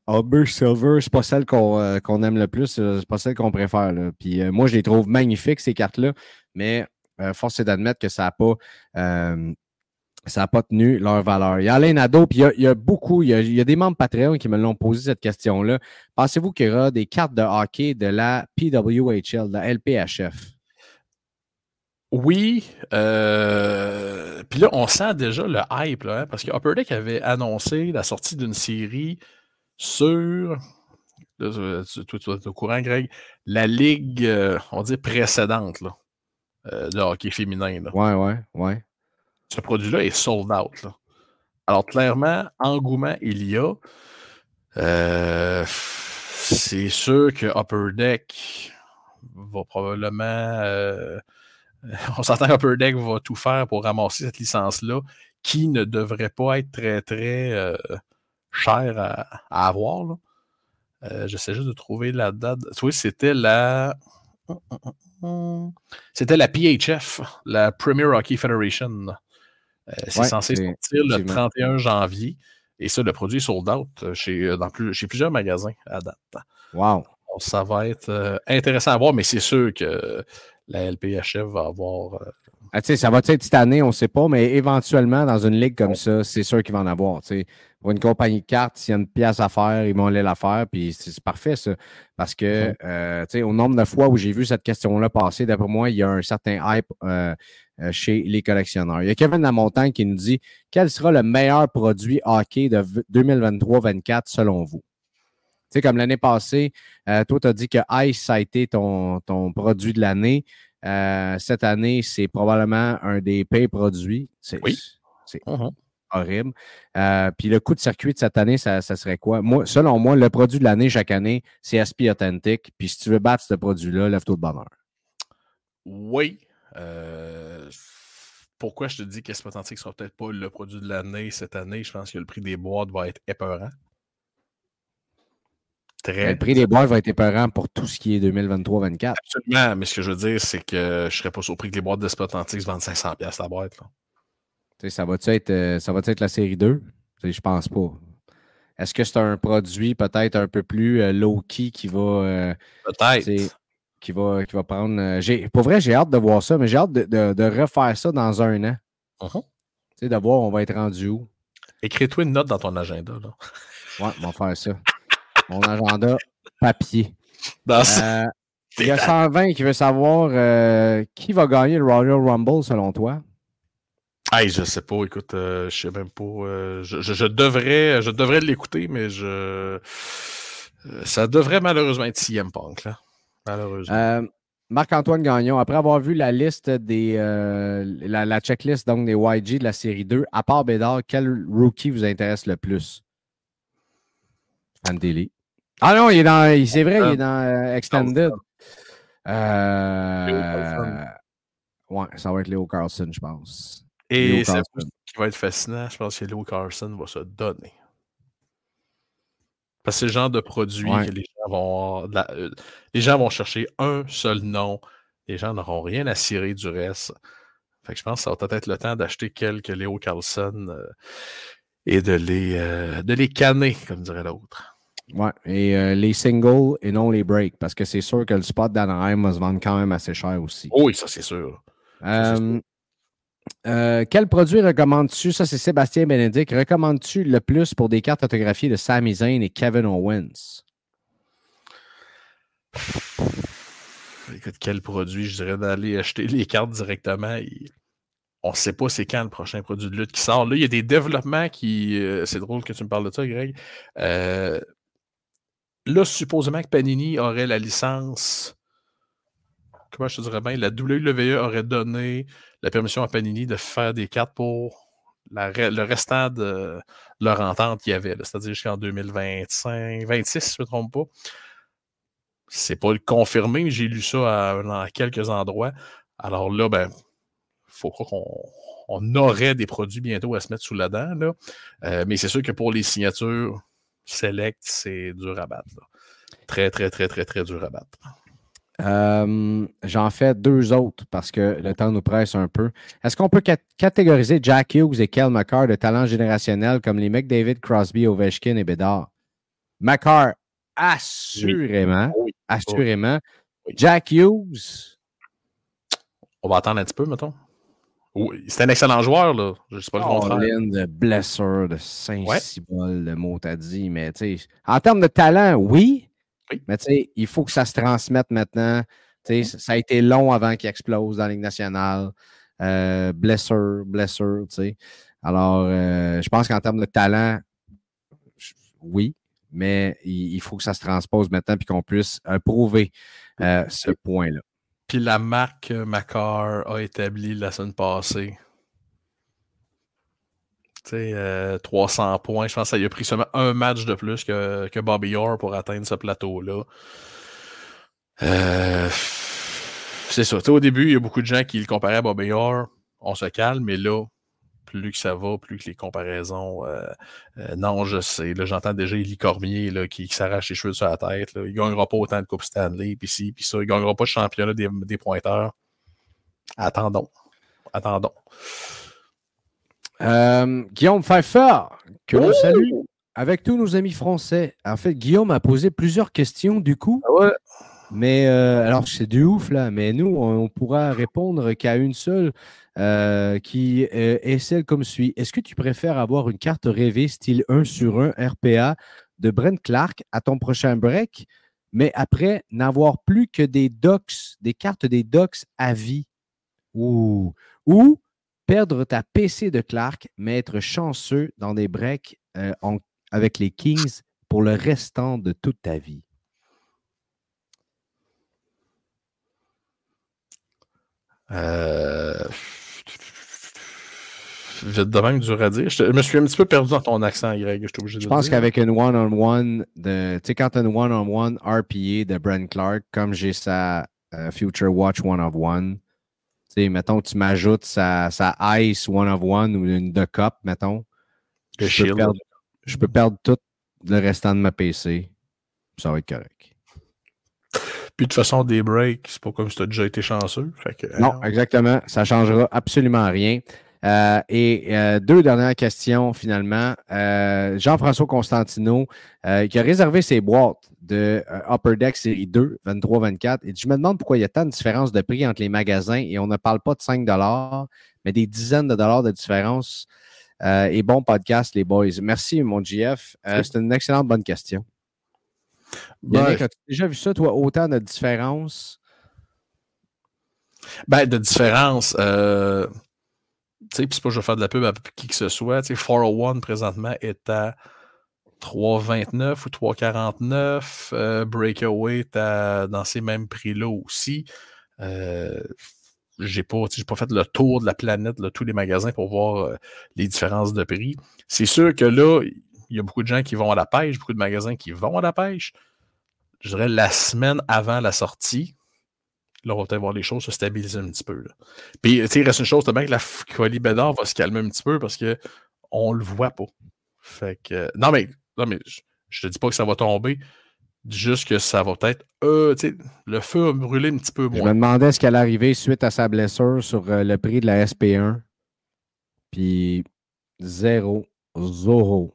Outburst Silver, c'est pas celle qu'on euh, aime le plus, euh, c'est pas celle qu'on préfère. Puis moi, je les trouve magnifiques, ces cartes-là, mais force est d'admettre que ça n'a pas. ça pas tenu leur valeur. Il y a Alain Nadeau, puis il y a, y a beaucoup, il y a, il y a des membres Patreon qui me l'ont posé cette question-là. Pensez-vous qu'il y aura des cartes de hockey de la PWHL, de la LPHF? Oui. euh, Puis là, on sent déjà le hype, là, hein, parce que Upper Deck avait annoncé la sortie d'une série sur. là, tu, tu- tu es au courant, Greg. La ligue, euh, on dit précédente, là, euh, de hockey féminin. là. Ouais, ouais, ouais. Ce produit-là est sold out. là. Alors, clairement, engouement, il y a. Euh, c'est sûr que Upper Deck va probablement. [laughs] on s'entend qu'Upper Deck va tout faire pour ramasser cette licence-là, qui ne devrait pas être très, très euh, chère à, à avoir. là. Euh, J'essaie juste de trouver la date. Tu vois, c'était la. C'était la PHF, la Premier Hockey Federation. Euh, c'est Ouais, censé sortir le effectivement. 31 janvier. Et ça, le produit est sold out chez, dans plus, chez plusieurs magasins à date. Wow. Ça va être euh, intéressant à voir, mais c'est sûr que la LPHF va avoir. euh, Ah, tu sais, ça va être cette année, on ne sait pas, mais éventuellement, dans une ligue comme ça, c'est sûr qu'il va en avoir. tu sais. Pour une compagnie de cartes, s'il y a une pièce à faire, ils vont aller la faire, puis c'est parfait, ça. Parce que, euh, tu sais, au nombre de fois où j'ai vu cette question-là passer, d'après moi, il y a un certain hype euh, euh, chez les collectionneurs. Il y a Kevin Lamontagne qui nous dit quel sera le meilleur produit hockey de v- 2023-24 selon vous? Tu sais, comme l'année passée, euh, toi, tu as dit que Ice, ça a été ton, ton produit de l'année. Euh, cette année, c'est probablement un des pires produits. C'est Oui. c'est Mhm. horrible. Euh, puis le coup de circuit de cette année, ça, ça serait quoi? Moi, selon moi, le produit de l'année chaque année, c'est SP Authentic. Puis si tu veux battre ce produit-là, lève-toi de bonheur. Oui. pourquoi je te dis qu'Esp Authentique sera peut-être pas le produit de l'année cette année? Je pense que le prix des boîtes va être épeurant. Très Le prix des boîtes va être épeurant pour tout ce qui est 2023-24. Absolument, mais ce que je veux dire, c'est que je serais pas surpris que les boîtes d'Esp Authentique se vendent 500$ piastres la boîte. là. Ça va-tu être, euh, ça va être la série 2? Tu sais, Je pense pas. Est-ce que c'est un produit peut-être un peu plus euh, low-key qui va. euh, Peut-être. Qui va, qui va prendre. euh, pour vrai, j'ai hâte de voir ça, mais j'ai hâte de, de- de refaire ça dans un an. Tu sais, de voir on va être rendu où. Écris-toi une note dans ton agenda. Là. Ouais, on va faire ça. Mon agenda papier. Dans Euh, [laughs] il y a 120 qui veut savoir euh, qui va gagner le Royal Rumble selon toi? Hey, je sais pas, écoute, euh, je sais même pas. euh, je, je- je devrais, je devrais l'écouter, mais je. ça devrait malheureusement être CM Punk, là. Malheureusement. Marc-Antoine Gagnon, après avoir vu la liste des la, la checklist donc des YG de la série 2, à part Bédard, quel rookie vous intéresse le plus? Andeli. Ah non, il est dans. C'est vrai, il est dans euh, Extended. Euh, ouais, ça va être Léo Carlson, je pense. Et c'est Carlson. ce qui va être fascinant, je pense que Leo Carson va se donner. Parce que c'est le genre de produit Ouais. que les gens vont la- euh, les gens vont chercher un seul nom. Les gens n'auront rien à cirer du reste. Fait que je pense que ça va peut-être être le temps d'acheter quelques Léo Carlson euh, et de les, de les canner, comme dirait l'autre. Ouais, et euh, les singles et non les breaks, parce que c'est sûr que le spot d'Anaheim va se vendre quand même assez cher aussi. Oui, ça c'est sûr. ça, Euh, euh, quel produit recommandes-tu? Ça, c'est Sébastien Bénédicte. Recommandes-tu le plus pour des cartes autographiées de Sami Zayn et Kevin Owens? Écoute, quel produit? Je dirais d'aller acheter les cartes directement. et On ne sait pas c'est quand le prochain produit de lutte qui sort. Là, il y a des développements qui. euh, c'est drôle que tu me parles de ça, Greg. Euh, là, supposément que Panini aurait la licence. Comment je te dirais bien? La WWE aurait donné la permission à Panini de faire des cartes pour le restant de leur entente qu'il y avait, c'est-à-dire jusqu'en 2025, 26, si je ne me trompe pas. C'est pas confirmé, j'ai lu ça à, quelques endroits. Alors là, ben, faut croire qu'on on aurait des produits bientôt à se mettre sous la dent. Euh, mais c'est sûr que pour les signatures select, c'est dur à battre. là. Très, très, très, très, très dur à battre. Euh, J'en fais deux autres parce que le temps nous presse un peu. Est-ce qu'on peut cat- catégoriser Jack Hughes et Kel McCarr de talent générationnel comme les McDavid, Crosby, Ovechkin et Bédard? McCarr, assurément. Oui. Assurément. Oui. Jack Hughes, On va attendre un petit peu, mettons. Oui, c'est un excellent joueur, là. Je ne sais pas le contraire. De blessure, de. Saint-Cybole, de mot à dit, mais tu sais, en termes de talent, oui, Oui. mais tu sais, il faut que ça se transmette maintenant. Tu sais, Ça a été long avant qu'il explose dans la Ligue nationale. Euh, blessure, blessure, tu sais. Alors, euh, je pense qu'en termes de talent, oui, mais il, il faut que ça se transpose maintenant puis qu'on puisse euh, prouver euh, ce point-là. Puis la marque Macar a établi la semaine passée. Tu sais, euh, 300 points. Je pense lui a pris seulement un match de plus que, que Bobby Orr pour atteindre ce plateau-là. Euh, c'est ça. Tu sais, au début, il y a beaucoup de gens qui le comparaient à Bobby Orr. On se calme, mais là, plus que ça va, plus que les comparaisons. euh, euh, non, je sais. Là, j'entends déjà Élie Cormier là, qui, qui s'arrache les cheveux sur la tête. Là. Il ne gagnera pas autant de Coupe Stanley, puis ci, puis ça. Il ne gagnera pas le championnat des, des pointeurs. Attendons. Attendons. Euh, Guillaume Pfeiffer, que l'on salue avec tous nos amis français. En fait, Guillaume a posé plusieurs questions du coup. Ah ouais. Mais euh, alors, c'est du ouf, là. Mais nous, on, pourra répondre qu'à une seule, euh, qui euh, est celle comme suit. Est-ce que tu préfères avoir une carte rêvée style 1 sur 1 RPA de Brent Clark à ton prochain break, mais après n'avoir plus que des docs, des cartes des docs à vie? Ou, ou perdre ta PC de Clark, mais être chanceux dans des breaks avec les Kings pour le restant de toute ta vie? Euh... Vite de même, dur à dire. Je, me suis un petit peu perdu dans ton accent, Greg. Je obligé de Je pense qu'avec une one-on-one de. Tu sais, quand tu as une one-on-one RPA de Brent Clark, comme j'ai sa euh, Future Watch one-of-one, tu sais, mettons, tu m'ajoutes sa, sa Ice one-of-one ou une de Cup, mettons. Le je, peux Shield. perdre, je peux perdre tout le restant de ma PC. Ça va être correct. Puis de toute façon, des breaks, c'est pas comme si tu as déjà été chanceux. Fait que, Non, exactement. Ça ne changera absolument rien. Euh, et euh, deux dernières questions finalement. Euh, Jean-François Constantino, euh, qui a réservé ses boîtes de euh, Upper Deck série 2, 23-24. Et je me demande pourquoi il y a tant de différence de prix entre les magasins et on ne parle pas de 5 mais des dizaines de dollars de différence. Euh, et bon podcast, les boys. Merci, mon GF. Euh, C'est une excellente bonne question. Ben, Yannick, as-tu déjà vu ça, toi, autant de différences? ben, de différence. Euh... Tu sais, puis c'est pas que je vais faire de la pub à qui que ce soit. Tu sais, 401 présentement est à 3,29 ou 3,49. Euh, Breakaway est à- dans ces mêmes prix-là aussi. Euh, j'ai pas, pas fait le tour de la planète, là, tous les magasins pour voir euh, les différences de prix. C'est sûr que là, il y a beaucoup de gens qui vont à la pêche, beaucoup de magasins qui vont à la pêche. Je dirais la semaine avant la sortie, là, on va peut-être voir les choses se stabiliser un petit peu. là. Puis, tu sais, il reste une chose, c'est bien que la folie Bédard va se calmer un petit peu parce que on le voit pas. Fait que, non, mais, non, mais je, je te dis pas que ça va tomber, juste que ça va peut-être, euh, tu sais, le feu a brûlé un petit peu Je moins. me demandais ce qu'elle allait suite à sa blessure sur euh, le prix de la SP1. Puis zéro, zéro.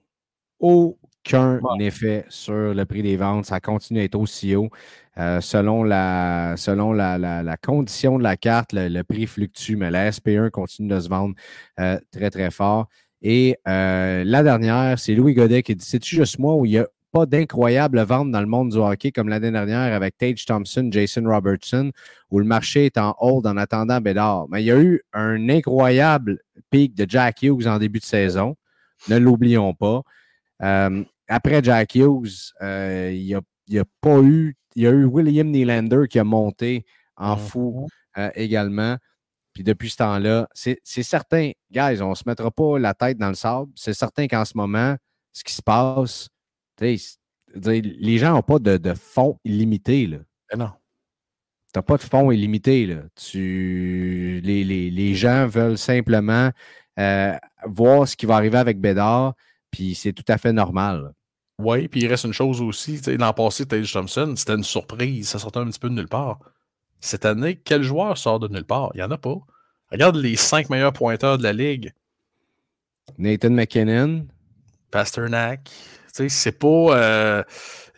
Aucun effet sur le prix des ventes. Ça continue à être aussi haut. Euh, selon la, selon la, la- la condition de la carte, le, le prix fluctue, mais la SP1 continue de se vendre euh, très, très fort. Et euh, la dernière, c'est Louis Godet qui dit C'est-tu juste moi où il n'y a pas d'incroyable vente dans le monde du hockey comme l'année dernière avec Tage Thompson, Jason Robertson, où le marché est en hold en attendant Bédard? Mais il y a eu un incroyable pic de Jack Hughes en début de saison. Ne l'oublions pas. Euh, après Jack Hughes, euh, il n'y a, il y a pas eu. Il y a eu William Nylander qui a monté en fou euh, également. Puis depuis ce temps-là, c'est certain, guys, on ne se mettra pas la tête dans le sable. C'est certain qu'en ce moment, ce qui se passe, les gens n'ont pas de, de fonds illimités. Là. Mais non. Tu n'as pas de fonds illimités. Là. Tu, les, les- les gens veulent simplement euh, voir ce qui va arriver avec Bédard, puis c'est tout à fait normal. Oui, puis il reste une chose aussi. L'an passé, Tage Thompson, c'était une surprise. Ça sortait un petit peu de nulle part. Cette année, quel joueur sort de nulle part? Il n'y en a pas. Regarde les cinq meilleurs pointeurs de la ligue. Nathan McKinnon, Pasternak. C'est pas. euh,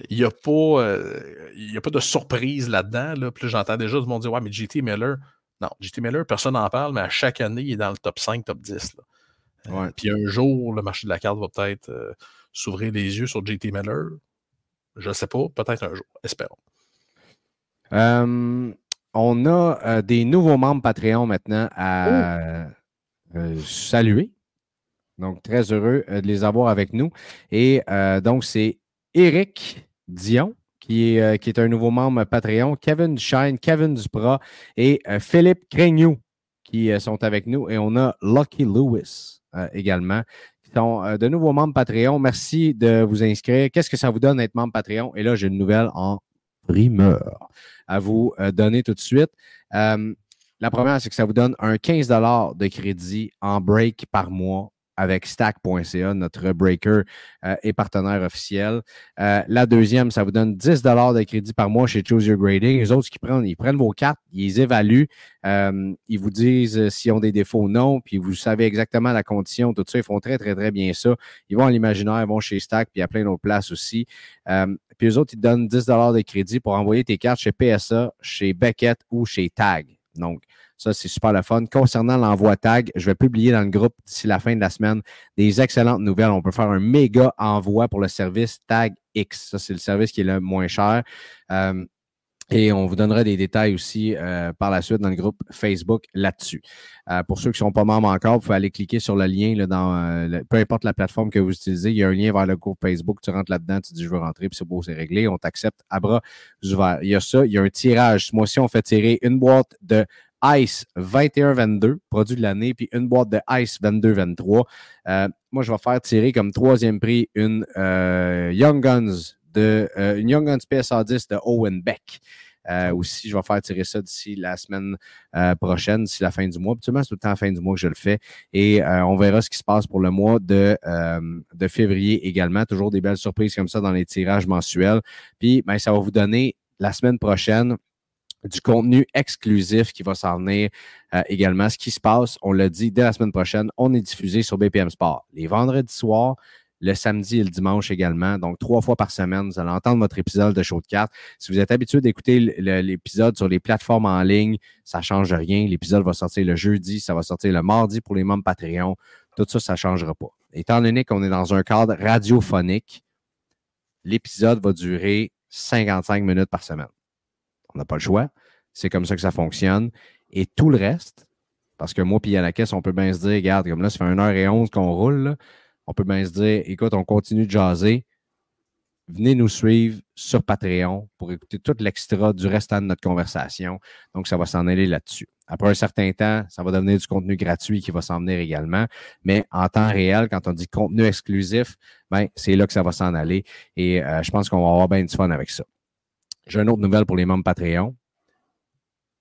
Il n'y a, pas, euh, a pas de surprise là-dedans. Là. Là, j'entends déjà du monde dire Ouais, mais JT Miller. Non, JT Miller, personne n'en parle, mais à chaque année, il est dans le top 5, top 10. là. Euh, Ouais. Puis un jour, le marché de la carte va peut-être euh, s'ouvrir les yeux sur JT Miller. Je ne sais pas, peut-être un jour. Espérons. Euh, on a euh, des nouveaux membres Patreon maintenant à euh, saluer. Donc, très heureux de les avoir avec nous. Et donc, c'est Eric Dion, qui est, qui est un nouveau membre Patreon, Kevin Shine, Kevin Duprat et Philippe Craignou qui sont avec nous. Et on a Lucky Lewis euh, également, qui sont euh, de nouveaux membres Patreon. Merci de vous inscrire. Qu'est-ce que ça vous donne d'être membre Patreon? Et là, j'ai une nouvelle en primeur à vous euh, donner tout de suite. La première, c'est que ça vous donne un 15 de crédit en break par mois avec stack.ca, notre breaker euh, et partenaire officiel. Euh, la deuxième, ça vous donne 10 de crédit par mois chez Choose Your Grading. Les autres qui prennent, ils prennent vos cartes, ils évaluent, euh, ils vous disent s'ils ont des défauts ou non, puis vous savez exactement la condition, tout ça. Ils font très, très, très bien ça. Ils vont à l'imaginaire, ils vont chez Stack, puis a plein d'autres places aussi. puis les autres, ils te donnent 10 de crédit pour envoyer tes cartes chez PSA, chez Beckett ou chez Tag. Donc, ça, c'est super le fun. Concernant l'envoi tag, je vais publier dans le groupe d'ici la fin de la semaine des excellentes nouvelles. On peut faire un méga envoi pour le service Tag X. Ça, c'est le service qui est le moins cher. Euh, et on vous donnera des détails aussi euh, par la suite dans le groupe Facebook là-dessus. Euh, pour ceux qui ne sont pas membres encore, vous pouvez aller cliquer sur le lien là, dans peu importe la plateforme que vous utilisez. Il y a un lien vers le groupe Facebook. Tu rentres là-dedans, tu dis je veux rentrer, puis c'est beau, c'est réglé. On t'accepte à bras ouverts. Il y a ça, il y a un tirage. Ce mois-ci, on fait tirer une boîte de Ice 21-22, produit de l'année, puis une boîte de Ice 22-23. Euh, moi, je vais faire tirer comme troisième prix une euh, Young Guns de euh, une Young Guns PSA 10 de Owen Beck. aussi, je vais faire tirer ça d'ici la semaine prochaine, d'ici la fin du mois. Habituellement, c'est tout le temps la fin du mois que je le fais. Et on verra ce qui se passe pour le mois de, de février également. Toujours des belles surprises comme ça dans les tirages mensuels. Puis, ben, ça va vous donner la semaine prochaine du contenu exclusif qui va s'en venir euh, également. Ce qui se passe, on l'a dit, dès la semaine prochaine, on est diffusé sur BPM Sport. Les vendredis soirs, le samedi et le dimanche également. Donc, trois fois par semaine, vous allez entendre votre épisode de Show de cartes. Si vous êtes habitué d'écouter l'épisode sur les plateformes en ligne, ça ne change rien. L'épisode va sortir le jeudi, ça va sortir le mardi pour les membres Patreon. Tout ça, ça ne changera pas. Étant donné qu'on est dans un cadre radiophonique, l'épisode va durer 55 minutes par semaine. On n'a pas le choix. C'est comme ça que ça fonctionne. Et tout le reste, parce que moi, puis à la caisse, on peut bien se dire, regarde, comme là, ça fait 1h11 qu'on roule, on peut bien se dire, écoute, on continue de jaser. Venez nous suivre sur Patreon pour écouter tout l'extra du restant de notre conversation. Donc, ça va s'en aller là-dessus. Après un certain temps, ça va devenir du contenu gratuit qui va s'en venir également. Mais en temps réel, quand on dit contenu exclusif, ben, c'est là que ça va s'en aller. Et euh, je pense qu'on va avoir bien du fun avec ça. J'ai une autre nouvelle pour les membres Patreon.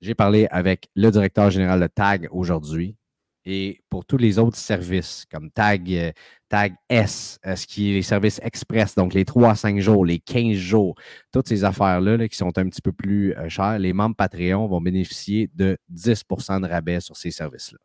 J'ai parlé avec le directeur général de TAG aujourd'hui. Et pour tous les autres services, comme Tag, euh, Tag S, euh, ce qui est les services express, donc les 3 à 5 jours, les 15 jours, toutes ces affaires-là qui sont un petit peu plus euh, chères, les membres Patreon vont bénéficier de 10% de rabais sur ces services-là.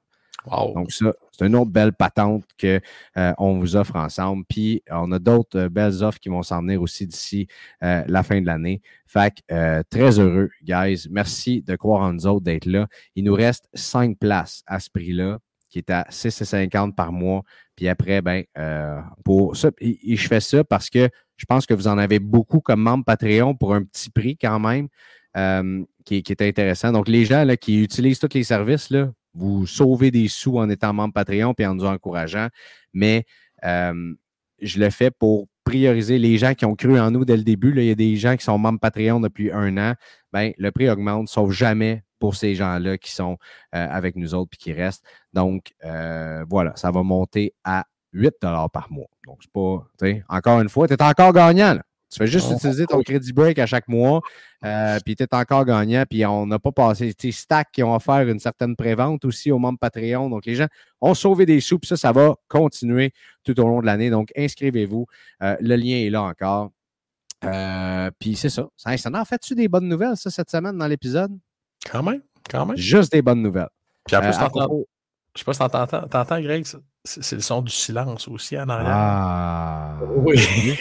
Donc, ça, c'est une autre belle patente qu'on euh, vous offre ensemble. Puis, on a d'autres euh, belles offres qui vont s'en venir aussi d'ici euh, la fin de l'année. Fait que, très heureux, guys. Merci de croire en nous autres, d'être là. Il nous reste cinq places à ce prix-là, qui est à 6,50 par mois. Puis après, ben, pour ça, je fais ça parce que je pense que vous en avez beaucoup comme membre Patreon pour un petit prix quand même. qui, est intéressant. Donc, les gens là, qui utilisent tous les services, là, vous sauvez des sous en étant membre Patreon et en nous encourageant, mais euh, je le fais pour prioriser les gens qui ont cru en nous dès le début. Il y a des gens qui sont membres Patreon depuis un an. Ben, le prix augmente, sauf jamais pour ces gens-là qui sont euh, avec nous autres et qui restent. Donc, euh, voilà, ça va monter à 8 par mois. Donc, c'est pas, encore une fois, tu es encore gagnant. Là. Tu fais juste utiliser ton crédit break à chaque mois, euh, puis tu es encore gagnant. Puis on n'a pas passé. Tes Stack qui ont offert une certaine prévente aussi aux membres Patreon. Donc les gens ont sauvé des sous, puis ça, ça va continuer tout au long de l'année. Donc inscrivez-vous. Le lien est là encore. Puis c'est ça. Ça, ça en fait-tu des bonnes nouvelles, ça, cette semaine dans l'épisode? Quand même, quand même. Juste des bonnes nouvelles. Puis après, je sais pas si t'entends, t'entends, Greg, c'est le son du silence aussi en arrière. Ah! Oui! [laughs]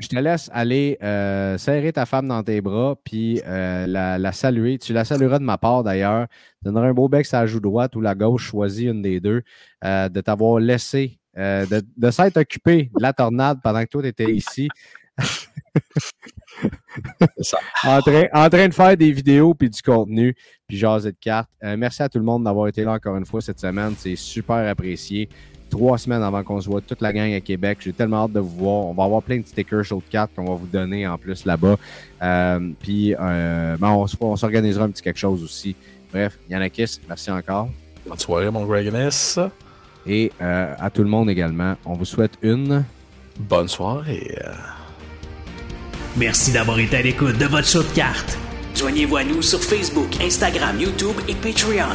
je te laisse aller euh, serrer ta femme dans tes bras puis euh, la, saluer. Tu la salueras de ma part d'ailleurs. Tu donneras un beau bec sur la joue droite ou la gauche, choisis une des deux, euh, de t'avoir laissé, de, de s'être occupé de la tornade pendant que toi, tu étais ici. [laughs] en, train, en, train, de faire des vidéos puis du contenu, puis jaser de cartes. Euh, merci à tout le monde d'avoir été là encore une fois cette semaine. C'est super apprécié. Trois semaines avant qu'on se voit toute la gang à Québec. J'ai tellement hâte de vous voir. On va avoir plein de stickers show de cartes qu'on va vous donner en plus là-bas. Euh, puis euh, ben, on, s'organisera un petit quelque chose aussi. Bref, Yannakis, merci encore. Bonne soirée, mon Gregness. Et à tout le monde également, on vous souhaite une bonne soirée. Merci d'avoir été à l'écoute de votre show de cartes. Joignez-vous à nous sur Facebook, Instagram, YouTube et Patreon.